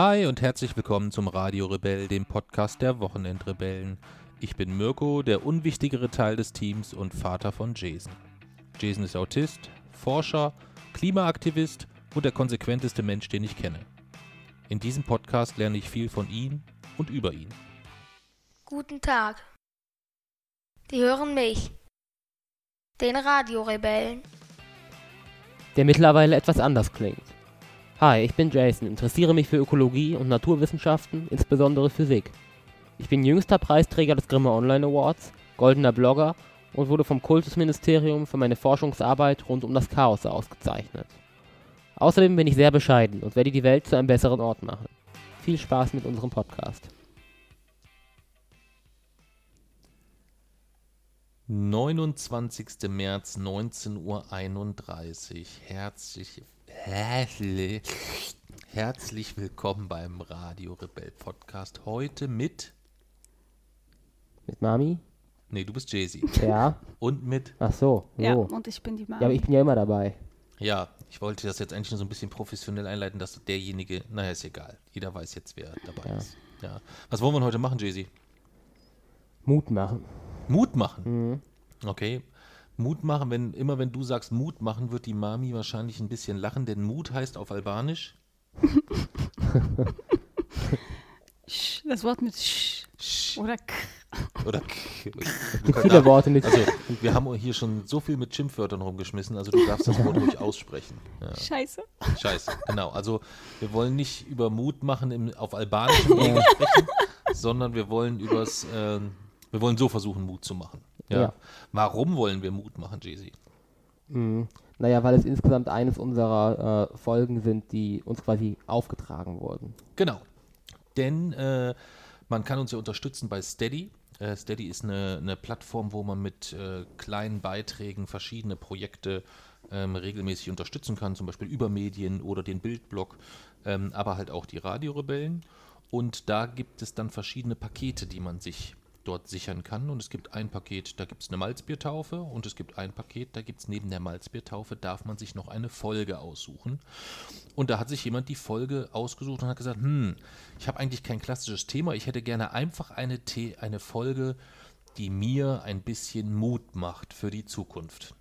Hi und herzlich willkommen zum Radio Rebell, dem Podcast der Wochenendrebellen. Ich bin Mirko, der unwichtigere Teil des Teams und Vater von Jason. Jason ist Autist, Forscher, Klimaaktivist und der konsequenteste Mensch, den ich kenne. In diesem Podcast lerne ich viel von ihm und über ihn. Guten Tag. Die hören mich. Den Radiorebellen. der mittlerweile etwas anders klingt. Hi, ich bin Jason, interessiere mich für Ökologie und Naturwissenschaften, insbesondere Physik. Ich bin jüngster Preisträger des Grimme Online Awards, goldener Blogger und wurde vom Kultusministerium für meine Forschungsarbeit rund um das Chaos ausgezeichnet. Außerdem bin ich sehr bescheiden und werde die Welt zu einem besseren Ort machen. Viel Spaß mit unserem Podcast. 29. März 19.31 Uhr. Herzlich, herzlich, herzlich willkommen beim Radio Rebell Podcast. Heute mit, Mit Mami? nee, du bist Jay-Z. Ja. Und mit, Ach so. Ja, so. und ich bin die Mama. Ja, aber ich bin ja immer dabei. ja, ich wollte das jetzt eigentlich nur so ein bisschen professionell einleiten, dass derjenige, naja, ist egal. Jeder weiß jetzt, wer dabei Ja. ist. Ja. Was wollen wir heute machen, Jay-Z? Mut machen. Mut machen. Mhm. Okay. Mut machen, wenn, immer wenn du sagst Mut machen, wird die Mami wahrscheinlich ein bisschen lachen, denn Mut heißt auf Albanisch Sch, das Wort mit Sch Sch oder K. oder K. Viele Worte mit. Also, wir haben hier schon so viel mit Schimpfwörtern rumgeschmissen, also du darfst das Wort ruhig aussprechen. Ja, Scheiße. scheiße, genau. Also, wir wollen nicht über Mut machen im, auf albanischem Wege sprechen, sondern wir wollen übers, ähm, wir wollen so versuchen, Mut zu machen. Ja. Ja. Warum wollen wir Mut machen, Jay-Z? Mhm. Naja, weil es insgesamt eines unserer äh, Folgen sind, die uns quasi aufgetragen wurden. Genau. Denn äh, man kann uns ja unterstützen bei Steady. Äh, Steady ist eine, eine Plattform, wo man mit äh, kleinen Beiträgen verschiedene Projekte ähm, regelmäßig unterstützen kann, zum Beispiel über Medien oder den Bildblog, ähm, aber halt auch die Radiorebellen. Und da gibt es dann verschiedene Pakete, die man sich dort sichern kann. Und es gibt ein Paket, da gibt es eine Malzbiertaufe und es gibt ein Paket, da gibt es neben der Malzbiertaufe, darf man sich noch eine Folge aussuchen. Und da hat sich jemand die Folge ausgesucht und hat gesagt, hm, ich habe eigentlich kein klassisches Thema, ich hätte gerne einfach eine, The eine Folge, die mir ein bisschen Mut macht für die Zukunft.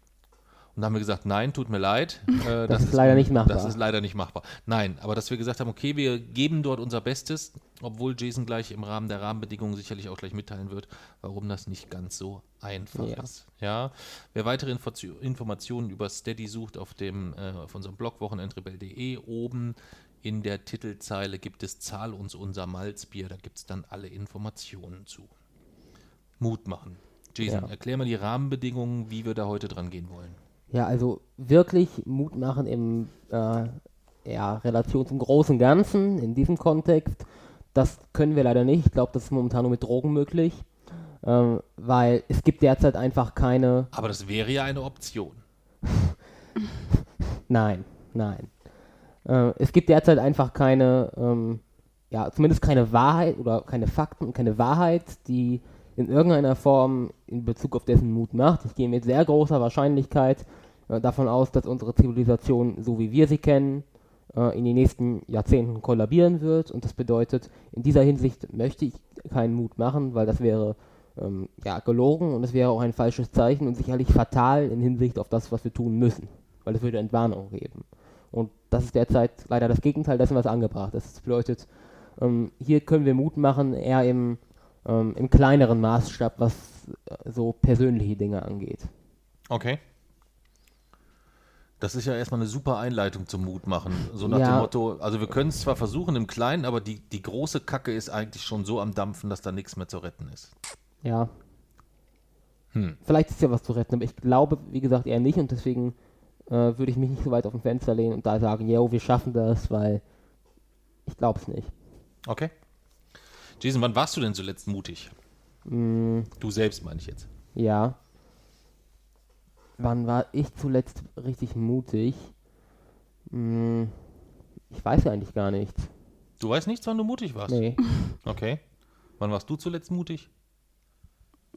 Und da haben wir gesagt, nein, tut mir leid. äh, Das ist leider nicht machbar. Das ist leider nicht machbar. Nein, aber dass wir gesagt haben, okay, wir geben dort unser Bestes, obwohl Jason gleich im Rahmen der Rahmenbedingungen sicherlich auch gleich mitteilen wird, warum das nicht ganz so einfach Ja. ist. Ja, wer weitere Info Informationen über Steady sucht, auf, dem, äh, auf unserem Blog wochenendrebell.de oben in der Titelzeile gibt es Zahl uns unser Malzbier, da gibt es dann alle Informationen zu. Mut machen. Jason, Ja. erklär mal die Rahmenbedingungen, wie wir da heute dran gehen wollen. Ja, also wirklich Mut machen im äh, ja, Relation zum großen Ganzen, in diesem Kontext. Das können wir leider nicht. Ich glaube, das ist momentan nur mit Drogen möglich. Ähm, weil es gibt derzeit einfach keine. Aber das wäre ja eine Option. Nein, nein. Äh, es gibt derzeit einfach keine, ähm, ja, zumindest keine Wahrheit oder keine Fakten und keine Wahrheit, die in irgendeiner Form in Bezug auf dessen Mut macht. Ich gehe mit sehr großer Wahrscheinlichkeit äh, davon aus, dass unsere Zivilisation, so wie wir sie kennen, äh, in den nächsten Jahrzehnten kollabieren wird. Und das bedeutet, in dieser Hinsicht möchte ich keinen Mut machen, weil das wäre ähm, ja, gelogen und es wäre auch ein falsches Zeichen und sicherlich fatal in Hinsicht auf das, was wir tun müssen, weil es würde Entwarnung geben. Und das ist derzeit leider das Gegenteil dessen, was angebracht ist. Das bedeutet, ähm, hier können wir Mut machen, eher im, ähm, im kleineren Maßstab, was äh, so persönliche Dinge angeht. Okay. Das ist ja erstmal eine super Einleitung zum Mut machen. So nach Ja. dem Motto, also wir können es zwar versuchen im Kleinen, aber die, die große Kacke ist eigentlich schon so am Dampfen, dass da nichts mehr zu retten ist. Ja. Hm. Vielleicht ist ja was zu retten, aber ich glaube, wie gesagt, eher nicht und deswegen äh, würde ich mich nicht so weit auf dem Fenster lehnen und da sagen, yo, wir schaffen das, weil ich glaube es nicht. Okay. Jason, wann warst du denn zuletzt mutig? Mm, Du selbst meine ich jetzt. ja. Wann war ich zuletzt richtig mutig? Mm, ich weiß ja eigentlich gar nicht. Du weißt nichts, wann du mutig warst? Nee. Okay. Wann warst du zuletzt mutig?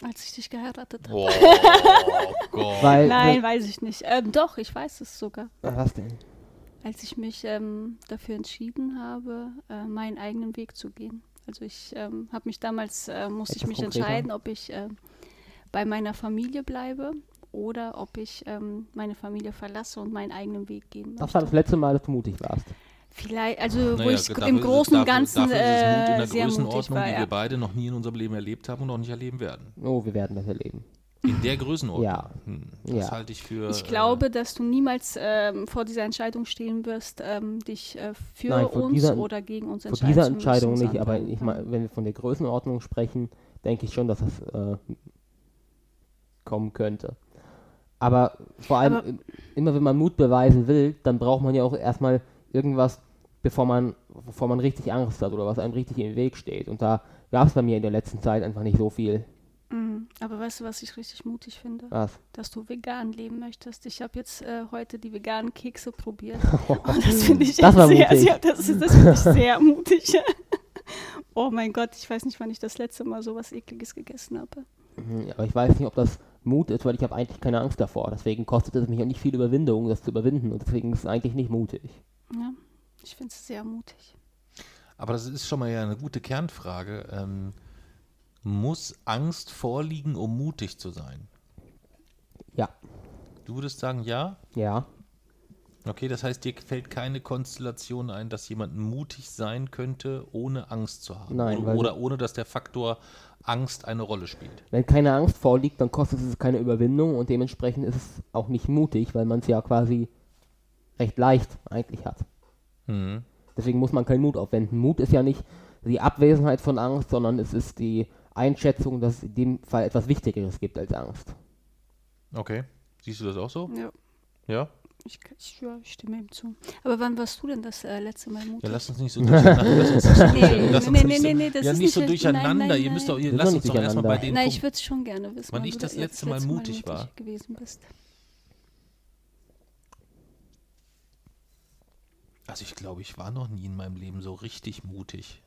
Als ich dich geheiratet habe. Oh Gott. Weil, Nein, weiß ich nicht. Ähm, doch, ich weiß es sogar. Was denn? als ich mich ähm, dafür entschieden habe, äh, meinen eigenen Weg zu gehen. Also ich ähm, habe mich damals, äh, musste ich mich konkreter? entscheiden, ob ich äh, bei meiner Familie bleibe oder ob ich ähm, meine Familie verlasse und meinen eigenen Weg gehen Das war das möchte. letzte Mal, dass du mutig warst. Vielleicht, also wo Naja, ich dafür im Großen und Ganzen dafür ist es Mut in äh, der sehr mutig Größenordnung, war. die Ja. wir beide noch nie in unserem Leben erlebt haben und auch nicht erleben werden. Oh, wir werden das erleben. In der Größenordnung. Ja. Hm, das Ja. halte ich für. Ich glaube, dass du niemals ähm, vor dieser Entscheidung stehen wirst, ähm, dich äh, für Nein, vor uns dieser- oder gegen uns entscheiden dieser zu müssen, Entscheidung nicht, aber ich mein, wenn wir von der Größenordnung sprechen, denke ich schon, dass das äh, kommen könnte. Aber vor allem, Aber- im- immer wenn man Mut beweisen will, dann braucht man ja auch erstmal irgendwas, bevor man, bevor man richtig Angst hat oder was einem richtig im Weg steht. Und da gab es bei mir in der letzten Zeit einfach nicht so viel. Mhm. Aber weißt du, was ich richtig mutig finde? Was? Dass du vegan leben möchtest. Ich habe jetzt äh, heute die veganen Kekse probiert. Und das finde ich Das war sehr, mutig. sehr, das, ist- das finde ich sehr mutig. oh mein Gott, ich weiß nicht, wann ich das letzte Mal so was Ekliges gegessen habe. Mhm, Aber ich weiß nicht, ob das Mut ist, weil ich habe eigentlich keine Angst davor. Deswegen kostet es mich auch nicht viel Überwindung, das zu überwinden. Und deswegen ist es eigentlich nicht mutig. Ja, ich finde es sehr mutig. Aber das ist schon mal ja eine gute Kernfrage. Ähm, muss Angst vorliegen, um mutig zu sein? Ja. Du würdest sagen, ja? Ja. Okay, das heißt, dir fällt keine Konstellation ein, dass jemand mutig sein könnte, ohne Angst zu haben. Nein, oder, oder ohne, dass der Faktor Angst eine Rolle spielt. Wenn keine Angst vorliegt, dann kostet es keine Überwindung und dementsprechend ist es auch nicht mutig, weil man es ja quasi recht leicht eigentlich hat. Mhm. Deswegen muss man keinen Mut aufwenden. Mut ist ja nicht die Abwesenheit von Angst, sondern es ist die Einschätzung, dass es in dem Fall etwas Wichtigeres gibt als Angst. Okay. Siehst du das auch so? Ja, Ja? ich, ich, ja, ich stimme ihm zu. Aber wann warst du denn das äh, letzte Mal mutig? Ja, lass uns nicht so durcheinander. lass uns nicht so, Nee, lass uns nee, nicht nee, so, nee, das ja, ist nicht so durcheinander. Nein, nein, Ihr müsst doch, ihr, lasst uns doch erstmal bei den Nein, ich würde es schon gerne wissen, Wann ich du das letzte Mal mutig war. gewesen bist. Also ich glaube, ich war noch nie in meinem Leben so richtig mutig.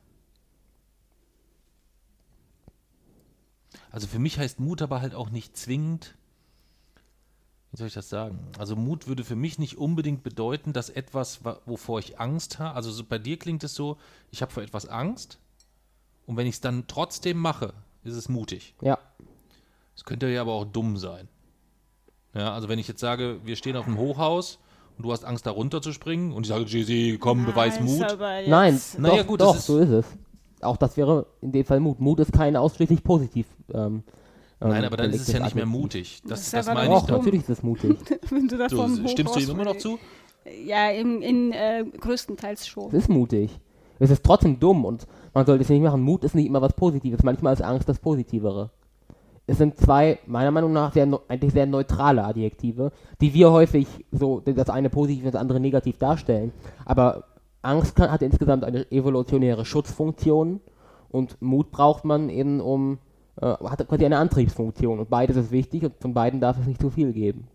Also für mich heißt Mut aber halt auch nicht zwingend, wie soll ich das sagen? Also Mut würde für mich nicht unbedingt bedeuten, dass etwas, wa- wovor ich Angst habe, also so bei dir klingt es so, ich habe vor etwas Angst und wenn ich es dann trotzdem mache, ist es mutig. Ja. Es könnte ja aber auch dumm sein. Ja, also wenn ich jetzt sage, wir stehen auf einem Hochhaus und du hast Angst, da runterzuspringen und ich sage, Jay, komm, beweis Mut. Nein, Naja, doch, gut, doch ist- so ist es. Auch das wäre in dem Fall Mut. Mut ist kein ausschließlich positiv. Ähm, Nein, ähm, aber dann ist es ja nicht mehr mutig. Das, Das ist das meine ich Doch, doch. natürlich ist es mutig. Wenn du da So, stimmst du ihm immer noch zu? Ja, in, in äh, größtenteils schon. Es ist mutig. Es ist trotzdem dumm und man sollte es nicht machen. Mut ist nicht immer was Positives. Manchmal ist Angst das Positivere. Es sind zwei, meiner Meinung nach, sehr, eigentlich sehr neutrale Adjektive, die wir häufig so, das eine positiv und das andere negativ darstellen. Aber Angst kann, hat insgesamt eine evolutionäre Schutzfunktion und Mut braucht man eben um, äh, hat quasi eine Antriebsfunktion und beides ist wichtig und von beiden darf es nicht zu viel geben.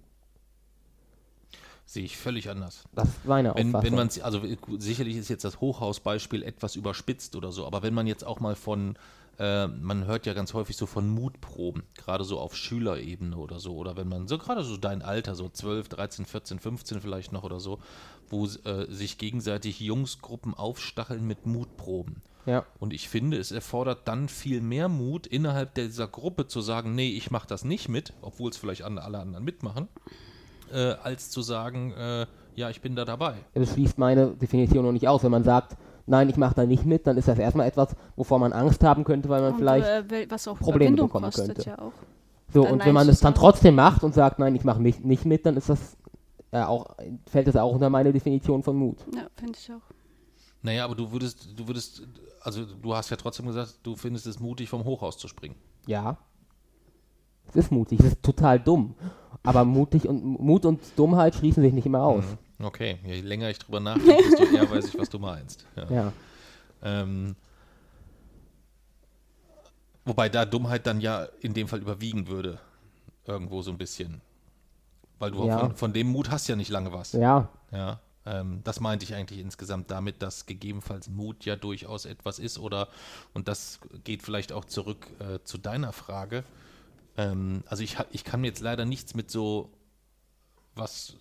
Sehe ich völlig anders. Das ist meine Wenn, Auffassung. wenn man also gut, sicherlich ist jetzt das Hochhausbeispiel etwas überspitzt oder so, aber wenn man jetzt auch mal von, äh, man hört ja ganz häufig so von Mutproben, gerade so auf Schülerebene oder so, oder wenn man so gerade so dein Alter, so 12, 13, 14, 15 vielleicht noch oder so, wo äh, sich gegenseitig Jungsgruppen aufstacheln mit Mutproben. ja. Und ich finde, es erfordert dann viel mehr Mut, innerhalb dieser Gruppe zu sagen, nee, ich mache das nicht mit, obwohl es vielleicht alle anderen mitmachen, äh, als zu sagen, äh, ja, ich bin da dabei. das schließt meine Definition noch nicht aus. Wenn man sagt, nein, ich mache da nicht mit, dann ist das erstmal etwas, wovor man Angst haben könnte, weil man Und, vielleicht äh, wel- was auch Probleme Überwindung bekommen kostet könnte. ja auch. so dann und wenn man es dann trotzdem macht und sagt, nein, ich mache mich nicht mit, dann ist das ja auch fällt das auch unter meine Definition von Mut. Ja, finde ich auch. Naja, aber du würdest, du würdest, also du hast ja trotzdem gesagt, du findest es mutig, vom Hochhaus zu springen. Ja. Es ist mutig, es ist total dumm. Aber mutig und Mut und Dummheit schließen sich nicht immer aus. Okay, je länger ich drüber nachdenke, desto eher weiß ich, was du meinst. Ja. Ja. Ähm, wobei da Dummheit dann ja in dem Fall überwiegen würde. Irgendwo so ein bisschen. Weil du Ja. von, von dem Mut hast ja nicht lange was. Ja. Ja, ähm, das meinte ich eigentlich insgesamt damit, dass gegebenenfalls Mut ja durchaus etwas ist oder, und das geht vielleicht auch zurück äh, zu deiner Frage. Ähm, also ich, ich kann mir jetzt leider nichts mit so was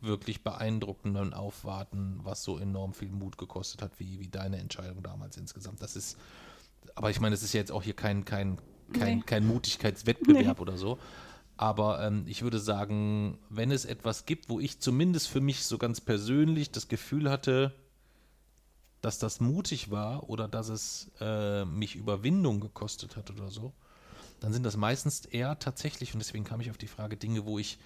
wirklich beeindruckenden Aufwarten, was so enorm viel Mut gekostet hat, wie, wie deine Entscheidung damals insgesamt. Das ist, aber ich meine, es ist ja jetzt auch hier kein, kein, kein, Nee. kein Mutigkeitswettbewerb Nee. oder so. Aber ähm, ich würde sagen, wenn es etwas gibt, wo ich zumindest für mich so ganz persönlich das Gefühl hatte, dass das mutig war oder dass es äh, mich Überwindung gekostet hat oder so, dann sind das meistens eher tatsächlich, und deswegen kam ich auf die Frage, Dinge, wo ich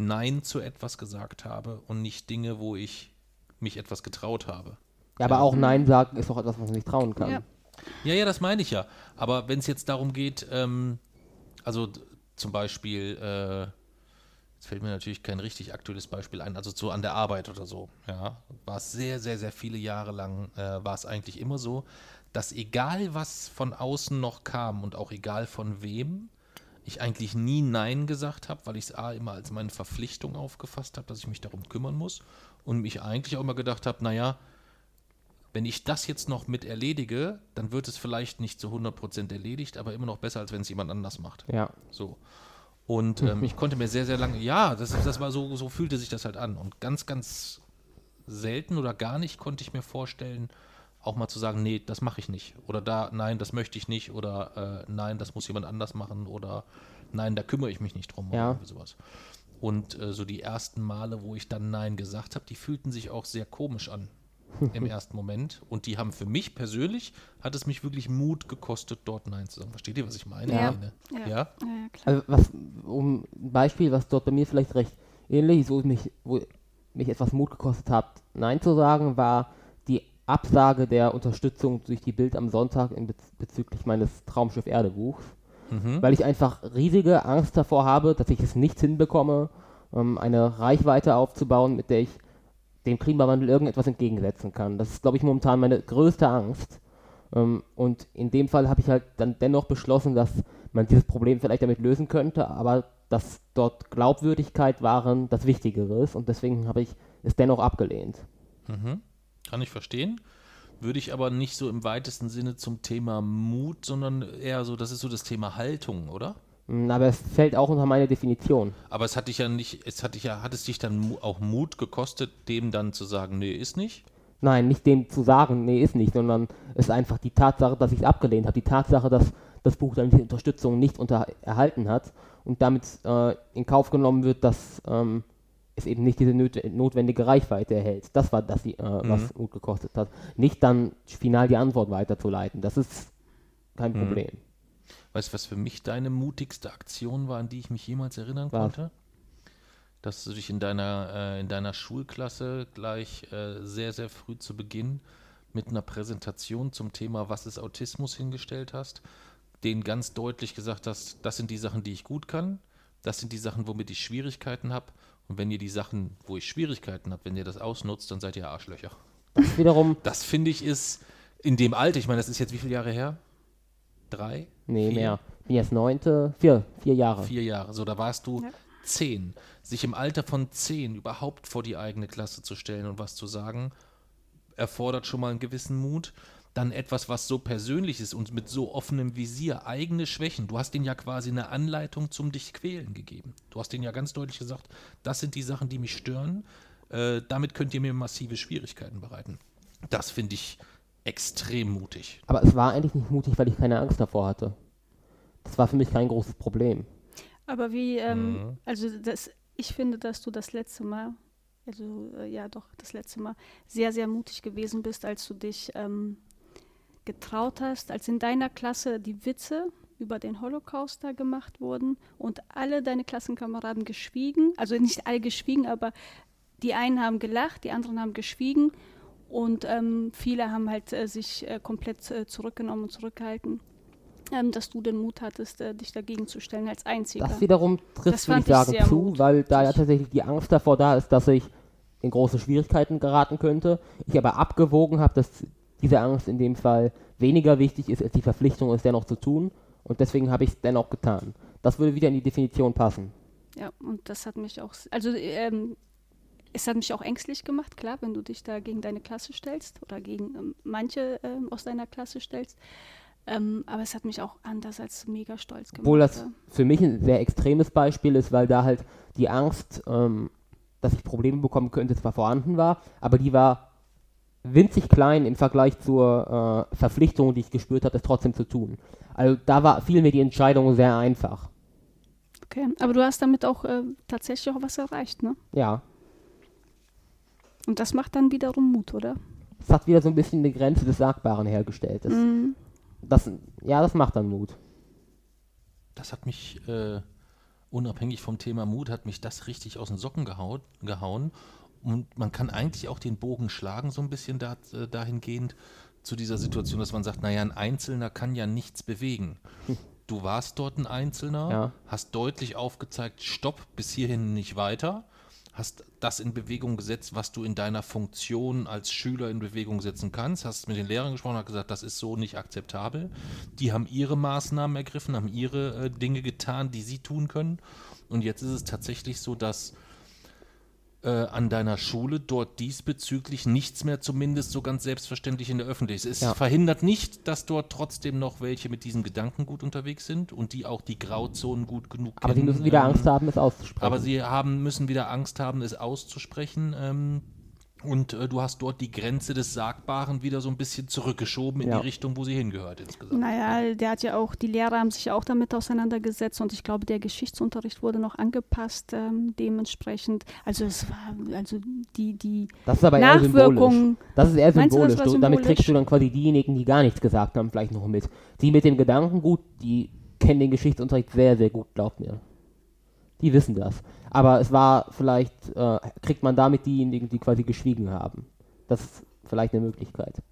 Nein zu etwas gesagt habe und nicht Dinge, wo ich mich etwas getraut habe. Ja, aber Ja. auch Nein sagen ist doch etwas, was man sich trauen kann. Ja. Ja, ja, das meine ich ja. Aber wenn es jetzt darum geht, ähm, also zum Beispiel, äh, jetzt fällt mir natürlich kein richtig aktuelles Beispiel ein, also so an der Arbeit oder so, ja, war es sehr, sehr, sehr viele Jahre lang, äh, war es eigentlich immer so, dass egal was von außen noch kam und auch egal von wem, ich eigentlich nie Nein gesagt habe, weil ich es A immer als meine Verpflichtung aufgefasst habe, dass ich mich darum kümmern muss und mich eigentlich auch immer gedacht habe, naja, wenn ich das jetzt noch mit erledige, dann wird es vielleicht nicht zu 100% erledigt, aber immer noch besser, als wenn es jemand anders macht. Ja. So. Und ähm, ich konnte mir sehr, sehr lange, ja, das, das war so, so fühlte sich das halt an. Und ganz, ganz selten oder gar nicht konnte ich mir vorstellen, auch mal zu sagen, nee, das mache ich nicht. Oder da, nein, das möchte ich nicht. Oder äh, nein, das muss jemand anders machen. Oder nein, da kümmere ich mich nicht drum. Ja. Oder irgendwie sowas. Und äh, so die ersten Male, wo ich dann Nein gesagt habe, die fühlten sich auch sehr komisch an im ersten Moment. Und die haben für mich persönlich, hat es mich wirklich Mut gekostet, dort Nein zu sagen. Versteht ihr, was ich meine? Ja. Helene? Ja. ja? Ja, ja, klar. Also was, um ein Beispiel, was dort bei mir vielleicht recht ähnlich ist, wo mich, wo mich etwas Mut gekostet hat, Nein zu sagen, war Absage der Unterstützung durch die Bild am Sonntag in bez bezüglich meines Traumschiff Erde Buchs. Mhm. weil ich einfach riesige Angst davor habe, dass ich es nicht hinbekomme, ähm, eine Reichweite aufzubauen, mit der ich dem Klimawandel irgendetwas entgegensetzen kann. Das ist, glaube ich, momentan meine größte Angst. Ähm, und in dem Fall habe ich halt dann dennoch beschlossen, dass man dieses Problem vielleicht damit lösen könnte, aber dass dort Glaubwürdigkeit waren das Wichtigere ist und deswegen habe ich es dennoch abgelehnt. Mhm. Kann ich verstehen. Würde ich aber nicht so im weitesten Sinne zum Thema Mut, sondern eher so, das ist so das Thema Haltung, oder? Mm, Aber es fällt auch unter meine Definition. Aber es hat dich ja nicht, es hat dich ja, hat es dich dann auch Mut gekostet, dem dann zu sagen, nee, ist nicht? Nein, nicht dem zu sagen, nee, ist nicht, sondern es ist einfach die Tatsache, dass ich es abgelehnt habe. Die Tatsache, dass das Buch dann die Unterstützung nicht unter erhalten hat und damit äh, in Kauf genommen wird, dass ähm, es eben nicht diese notwendige Reichweite erhält. Das war das, äh, was Mut gekostet hat. Nicht dann final die Antwort weiterzuleiten. Das ist kein Mhm. Problem. Weißt du, was für mich deine mutigste Aktion war, an die ich mich jemals erinnern Was? konnte? Dass du dich in deiner, äh, in deiner Schulklasse gleich äh, sehr, sehr früh zu Beginn mit einer Präsentation zum Thema Was ist Autismus hingestellt hast, denen ganz deutlich gesagt hast, das sind die Sachen, die ich gut kann, das sind die Sachen, womit ich Schwierigkeiten habe. Und wenn ihr die Sachen, wo ich Schwierigkeiten habe, wenn ihr das ausnutzt, dann seid ihr Arschlöcher. Das wiederum, Das finde ich ist in dem Alter, ich meine, das ist jetzt wie viele Jahre her? Drei? nee, Vier? mehr. Bin jetzt neunte, vier, vier Jahre. Vier Jahre. So, da warst du Ja. zehn. Sich im Alter von zehn überhaupt vor die eigene Klasse zu stellen und was zu sagen, erfordert schon mal einen gewissen Mut. Dann etwas, was so persönlich ist und mit so offenem Visier, eigene Schwächen. Du hast denen ja quasi eine Anleitung zum dich quälen gegeben. Du hast denen ja ganz deutlich gesagt, das sind die Sachen, die mich stören. Äh, damit könnt ihr mir massive Schwierigkeiten bereiten. Das finde ich extrem mutig. Aber es war eigentlich nicht mutig, weil ich keine Angst davor hatte. Das war für mich kein großes Problem. Aber wie, ähm, Mhm. also das, ich finde, dass du das letzte Mal, also äh, ja doch, das letzte Mal sehr, sehr mutig gewesen bist, als du dich ähm, getraut hast, als in deiner Klasse die Witze über den Holocaust da gemacht wurden und alle deine Klassenkameraden geschwiegen, also nicht alle geschwiegen, aber die einen haben gelacht, die anderen haben geschwiegen und ähm, viele haben halt äh, sich äh, komplett äh, zurückgenommen und zurückgehalten, ähm, dass du den Mut hattest, äh, dich dagegen zu stellen als Einziger. Das wiederum trifft, würde ich sagen, zu, mutig. weil da ja tatsächlich die Angst davor da ist, dass ich in große Schwierigkeiten geraten könnte. Ich aber abgewogen habe, dass diese Angst in dem Fall weniger wichtig ist, als die Verpflichtung, es dennoch zu tun. Und deswegen habe ich es dennoch getan. Das würde wieder in die Definition passen. Ja, und das hat mich auch, also ähm, es hat mich auch ängstlich gemacht, klar, wenn du dich da gegen deine Klasse stellst oder gegen ähm, manche ähm, aus deiner Klasse stellst. Ähm, aber es hat mich auch andererseits mega stolz gemacht. Obwohl das für mich ein sehr extremes Beispiel ist, weil da halt die Angst ähm, dass ich Probleme bekommen könnte, zwar vorhanden war, aber die war winzig klein im Vergleich zur äh, Verpflichtung, die ich gespürt habe, es trotzdem zu tun. Also da war fiel mir die Entscheidung sehr einfach. Okay, aber du hast damit auch äh, tatsächlich auch was erreicht, ne? Ja. Und das macht dann wiederum Mut, oder? Es hat wieder so ein bisschen die Grenze des Sagbaren hergestellt. Das, Mhm. das, ja, das macht dann Mut. Das hat mich, äh, unabhängig vom Thema Mut, hat mich das richtig aus den Socken gehaut, gehauen. Und man kann eigentlich auch den Bogen schlagen, so ein bisschen da, äh, dahingehend zu dieser Situation, dass man sagt, naja, ein Einzelner kann ja nichts bewegen. Du warst dort ein Einzelner, Ja. hast deutlich aufgezeigt, stopp, bis hierhin nicht weiter, hast das in Bewegung gesetzt, was du in deiner Funktion als Schüler in Bewegung setzen kannst, hast mit den Lehrern gesprochen, hast gesagt, das ist so nicht akzeptabel. Die haben ihre Maßnahmen ergriffen, haben ihre äh, Dinge getan, die sie tun können. Und jetzt ist es tatsächlich so, dass äh, an deiner Schule dort diesbezüglich nichts mehr zumindest so ganz selbstverständlich in der Öffentlichkeit ist. Es Ja. verhindert nicht, dass dort trotzdem noch welche mit diesem Gedanken gut unterwegs sind und die auch die Grauzonen gut genug Aber sie kennen. müssen wieder ähm, Angst haben, es auszusprechen. aber sie haben, müssen wieder Angst haben, es auszusprechen. Ähm, und äh, du hast dort die Grenze des Sagbaren wieder so ein bisschen zurückgeschoben in Ja. die Richtung, wo sie hingehört insgesamt. Naja, der hat ja auch, die Lehrer haben sich auch damit auseinandergesetzt und ich glaube, der Geschichtsunterricht wurde noch angepasst ähm, dementsprechend. Also es war, also die, die das ist aber eher symbolisch. Nachwirkungen. Das ist eher Meinst du, das symbolisch. damit symbolisch? kriegst du dann quasi diejenigen, die gar nichts gesagt haben, vielleicht noch mit. Die mit dem Gedanken gut, die kennen den Geschichtsunterricht sehr, sehr gut, glaubt mir. Die wissen das. Aber es war vielleicht, äh, kriegt man damit diejenigen, die quasi geschwiegen haben. Das ist vielleicht eine Möglichkeit.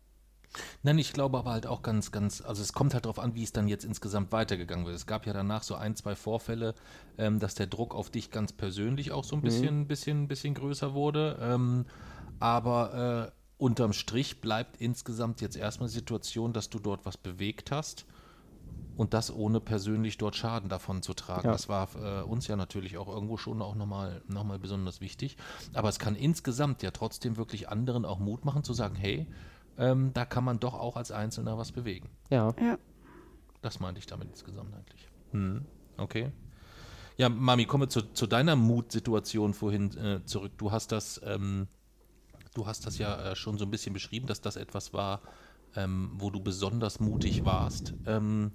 Nein, ich glaube aber halt auch ganz, ganz, also es kommt halt darauf an, wie es dann jetzt insgesamt weitergegangen wird. Es gab ja danach so ein, zwei Vorfälle, ähm, dass der Druck auf dich ganz persönlich auch so ein bisschen, bisschen, bisschen größer wurde. Ähm, aber äh, unterm Strich bleibt insgesamt jetzt erstmal die Situation, dass du dort was bewegt hast und das ohne persönlich dort Schaden davon zu tragen. Ja. Das war äh, uns ja natürlich auch irgendwo schon auch nochmal noch mal besonders wichtig. Aber es kann insgesamt ja trotzdem wirklich anderen auch Mut machen zu sagen, hey, ähm, da kann man doch auch als Einzelner was bewegen. Ja. Ja. Das meinte ich damit insgesamt eigentlich. Hm, okay. Ja, Mami, kommen wir zu, zu deiner Mutsituation vorhin äh, zurück. Du hast das, ähm, du hast das ja äh, schon so ein bisschen beschrieben, dass das etwas war, ähm, wo du besonders mutig warst. Ähm,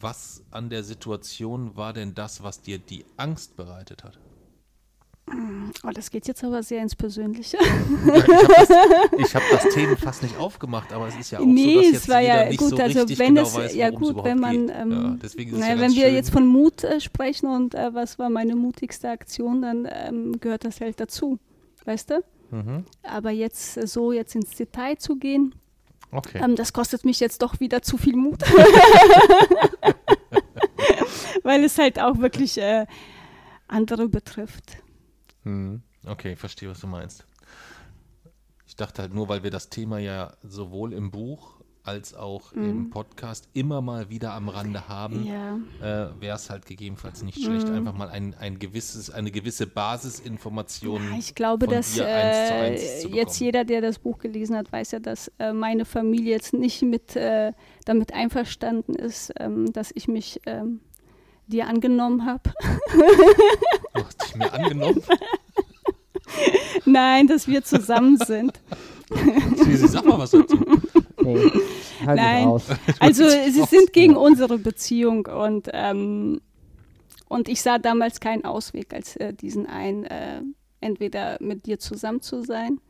was an der Situation war denn das, was dir die Angst bereitet hat? Oh, das geht jetzt aber sehr ins Persönliche. Ich habe das Themenfass nicht aufgemacht, aber es ist ja auch so, nee, dass es jetzt war jeder ja nicht gut, so also richtig wenn genau es, weiß, ja es gut, wenn man, ähm, ja, deswegen ist es naja, ja wenn wir schön. jetzt von Mut äh, sprechen und äh, was war meine mutigste Aktion, dann ähm, gehört das halt dazu, weißt du? Mhm. Aber jetzt äh, so jetzt ins Detail zu gehen, Okay. ähm, das kostet mich jetzt doch wieder zu viel Mut. Weil es halt auch wirklich äh, andere betrifft. Mhm. Okay, verstehe, was du meinst. Ich dachte halt nur, weil wir das Thema ja sowohl im Buch als auch im Podcast immer mal wieder am Rande haben, Mhm. Ja. äh, wäre es halt gegebenenfalls nicht schlecht, Mhm. einfach mal ein, ein gewisses, eine gewisse Basisinformation. Ja, ich glaube, von dass dir eins zu äh, eins zu jetzt jeder, der das Buch gelesen hat, weiß ja, dass äh, meine Familie jetzt nicht mit äh, damit einverstanden ist, ähm, dass ich mich ähm, dir angenommen habe. Du hast dich mir angenommen. Nein, dass wir zusammen sind. Susi, sag mal was dazu. Nee, halt Nein. Also sie sind gegen unsere Beziehung und ähm, und ich sah damals keinen Ausweg, als äh, diesen einen äh, entweder mit dir zusammen zu sein.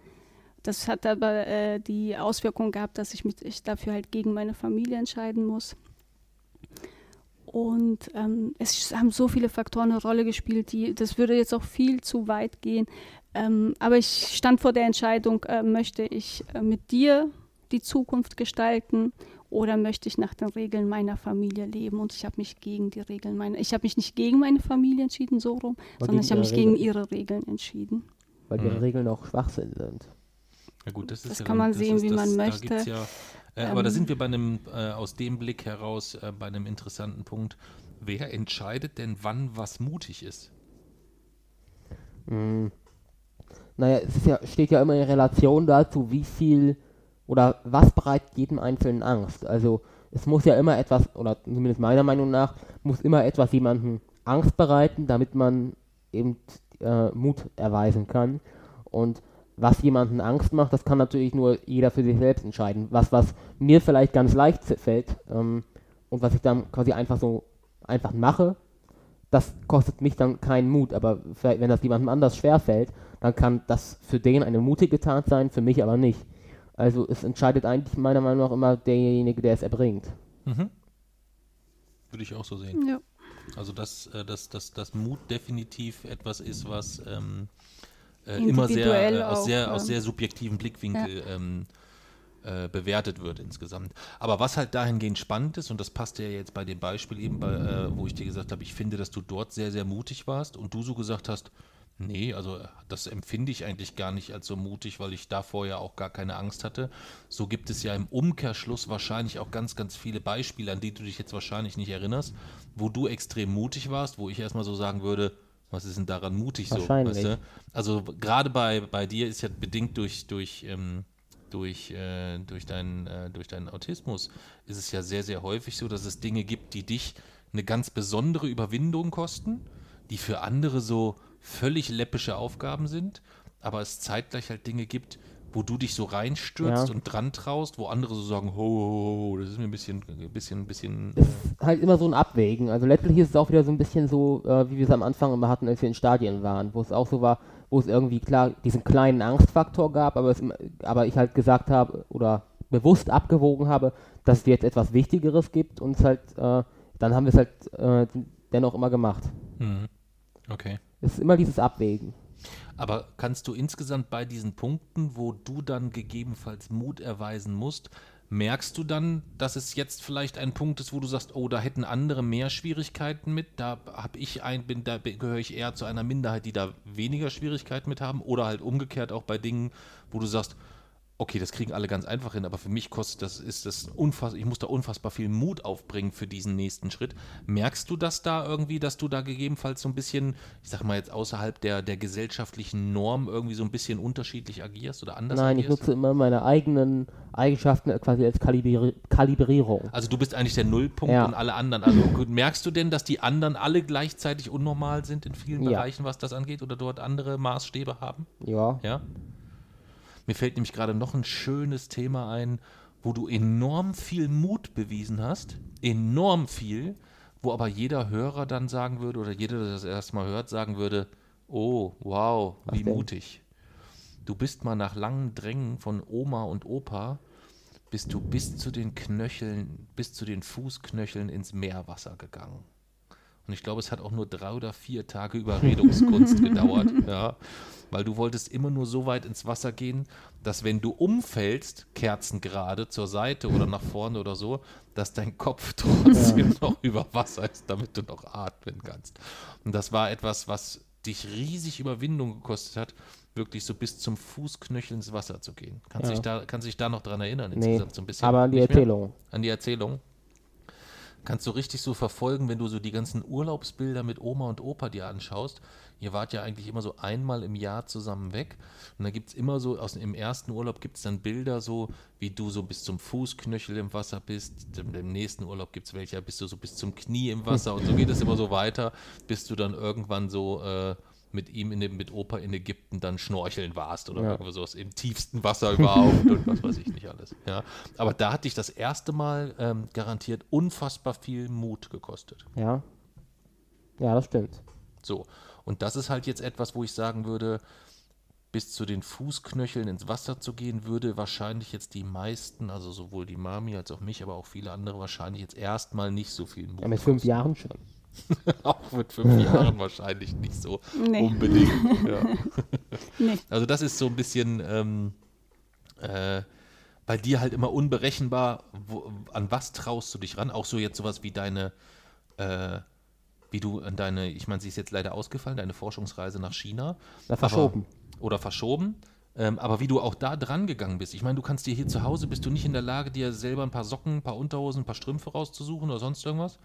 Das hat aber äh, die Auswirkung gehabt, dass ich mich ich dafür halt gegen meine Familie entscheiden muss. Und ähm, es haben so viele Faktoren eine Rolle gespielt, die das würde jetzt auch viel zu weit gehen. Ähm, aber ich stand vor der Entscheidung, äh, möchte ich äh, mit dir die Zukunft gestalten oder möchte ich nach den Regeln meiner Familie leben? Und ich habe mich gegen die Regeln meiner, ich habe mich nicht gegen meine Familie entschieden, so rum, Aber sondern ich habe mich gegen ihre Regeln entschieden. Weil ihre Mhm. Regeln auch Schwachsinn sind. Ja gut, das, ist Das ja kann man das sehen, ist, wie das, man möchte. Ja, äh, aber da Ähm, sind wir bei einem, äh, aus dem Blick heraus, äh, bei einem interessanten Punkt. Wer entscheidet denn, wann was mutig ist? Mm. Naja, es ist ja, steht ja immer in Relation dazu, wie viel oder was bereitet jedem Einzelnen Angst. Also es muss ja immer etwas, oder zumindest meiner Meinung nach, muss immer etwas jemanden Angst bereiten, damit man eben äh, Mut erweisen kann. Und was jemanden Angst macht, das kann natürlich nur jeder für sich selbst entscheiden. Was, was mir vielleicht ganz leicht fällt ähm, und was ich dann quasi einfach so einfach mache, das kostet mich dann keinen Mut. Aber wenn das jemandem anders schwerfällt, dann kann das für den eine mutige Tat sein, für mich aber nicht. Also es entscheidet eigentlich meiner Meinung nach immer derjenige, der es erbringt. Mhm. Würde ich auch so sehen. Ja. Also dass, äh, dass, dass, dass Mut definitiv etwas ist, was ähm, äh, immer sehr, äh, aus, sehr, aus sehr subjektiven Blickwinkel ja. ähm, äh, bewertet wird insgesamt. Aber was halt dahingehend spannend ist, und das passt ja jetzt bei dem Beispiel eben, bei, äh, wo ich dir gesagt habe, ich finde, dass du dort sehr, sehr mutig warst und du so gesagt hast, Nee, also das empfinde ich eigentlich gar nicht als so mutig, weil ich davor ja auch gar keine Angst hatte. So gibt es ja im Umkehrschluss wahrscheinlich auch ganz, ganz viele Beispiele, an die du dich jetzt wahrscheinlich nicht erinnerst, wo du extrem mutig warst, wo ich erstmal so sagen würde, was ist denn daran mutig so? Weißt du? Also gerade bei, bei dir ist ja bedingt durch, durch, ähm, durch, äh, durch, deinen, äh, durch deinen Autismus, ist es ja sehr, sehr häufig so, dass es Dinge gibt, die dich eine ganz besondere Überwindung kosten, die für andere so völlig läppische Aufgaben sind, aber es zeitgleich halt Dinge gibt, wo du dich so reinstürzt ja. und dran traust, wo andere so sagen, ho, ho, ho, das ist mir ein bisschen, ein bisschen, ein bisschen. Es ist halt immer so ein Abwägen. Also letztlich ist es auch wieder so ein bisschen so, äh, wie wir es am Anfang immer hatten, als wir in Stadien waren, wo es auch so war, wo es irgendwie klar diesen kleinen Angstfaktor gab, aber, es, aber ich halt gesagt habe oder bewusst abgewogen habe, dass es jetzt etwas Wichtigeres gibt und es halt, äh, dann haben wir es halt äh, dennoch immer gemacht. Mhm. Okay. Es ist immer dieses Abwägen. Aber kannst du insgesamt bei diesen Punkten, wo du dann gegebenenfalls Mut erweisen musst, merkst du dann, dass es jetzt vielleicht ein Punkt ist, wo du sagst, oh, da hätten andere mehr Schwierigkeiten mit, da habe ich ein, bin, da gehöre ich eher zu einer Minderheit, die da weniger Schwierigkeiten mit haben, oder halt umgekehrt auch bei Dingen, wo du sagst, okay, das kriegen alle ganz einfach hin, aber für mich kostet das, ist das unfass, ich muss da unfassbar viel Mut aufbringen für diesen nächsten Schritt. Merkst du das da irgendwie, dass du da gegebenenfalls so ein bisschen, ich sag mal jetzt außerhalb der, der gesellschaftlichen Norm irgendwie so ein bisschen unterschiedlich agierst oder anders Nein, agierst? ich nutze immer meine eigenen Eigenschaften quasi als Kalibri Kalibrierung. Also du bist eigentlich der Nullpunkt ja. und alle anderen. Also merkst du denn, dass die anderen alle gleichzeitig unnormal sind in vielen ja. Bereichen, was das angeht, oder dort andere Maßstäbe haben? Ja. Ja. Mir fällt nämlich gerade noch ein schönes Thema ein, wo du enorm viel Mut bewiesen hast, enorm viel, wo aber jeder Hörer dann sagen würde oder jeder, der das erstmal hört, sagen würde, oh, wow, wie mutig. Du bist mal nach langen Drängen von Oma und Opa, bist du bis zu den Knöcheln, bis zu den Fußknöcheln ins Meerwasser gegangen. Und ich glaube, es hat auch nur drei oder vier Tage Überredungskunst gedauert. Ja weil du wolltest immer nur so weit ins Wasser gehen, dass wenn du umfällst, kerzengerade zur Seite oder nach vorne oder so, dass dein Kopf trotzdem noch über Wasser ist, damit du noch atmen kannst. Und das war etwas, was dich riesig Überwindung gekostet hat, wirklich so bis zum Fußknöchel ins Wasser zu gehen. Kannst, ja. dich, da, kannst dich da noch dran erinnern, insgesamt nee, so ein bisschen? Aber an die Erzählung. An die Erzählung kannst du richtig so verfolgen, wenn du so die ganzen Urlaubsbilder mit Oma und Opa dir anschaust. Ihr wart ja eigentlich immer so einmal im Jahr zusammen weg. Und da gibt es immer so, aus, im ersten Urlaub gibt es dann Bilder so, wie du so bis zum Fußknöchel im Wasser bist. Im, im nächsten Urlaub gibt es welche, bist du so bis zum Knie im Wasser. Und so geht es immer so weiter, bis du dann irgendwann so äh, mit ihm in dem, mit Opa in Ägypten dann schnorcheln warst oder ja. irgendwas sowas im tiefsten Wasser überhaupt und was weiß ich nicht alles. Ja. Aber da hat dich das erste Mal ähm, garantiert unfassbar viel Mut gekostet. Ja. Ja, das stimmt. So. Und das ist halt jetzt etwas, wo ich sagen würde, bis zu den Fußknöcheln ins Wasser zu gehen, würde wahrscheinlich jetzt die meisten, also sowohl die Mami als auch mich, aber auch viele andere wahrscheinlich jetzt erstmal nicht so viel Mut. Ja, mit fünf Jahren schon. auch mit fünf Jahren wahrscheinlich nicht so nee. unbedingt. Ja. nee. Also das ist so ein bisschen ähm, äh, bei dir halt immer unberechenbar, wo, an was traust du dich ran? Auch so jetzt sowas wie deine äh, wie du an deine, ich meine, sie ist jetzt leider ausgefallen, deine Forschungsreise nach China. Na, verschoben. Aber, oder verschoben. Ähm, aber wie du auch da dran gegangen bist. Ich meine, du kannst dir hier zu Hause, bist du nicht in der Lage, dir selber ein paar Socken, ein paar Unterhosen, ein paar Strümpfe rauszusuchen oder sonst irgendwas.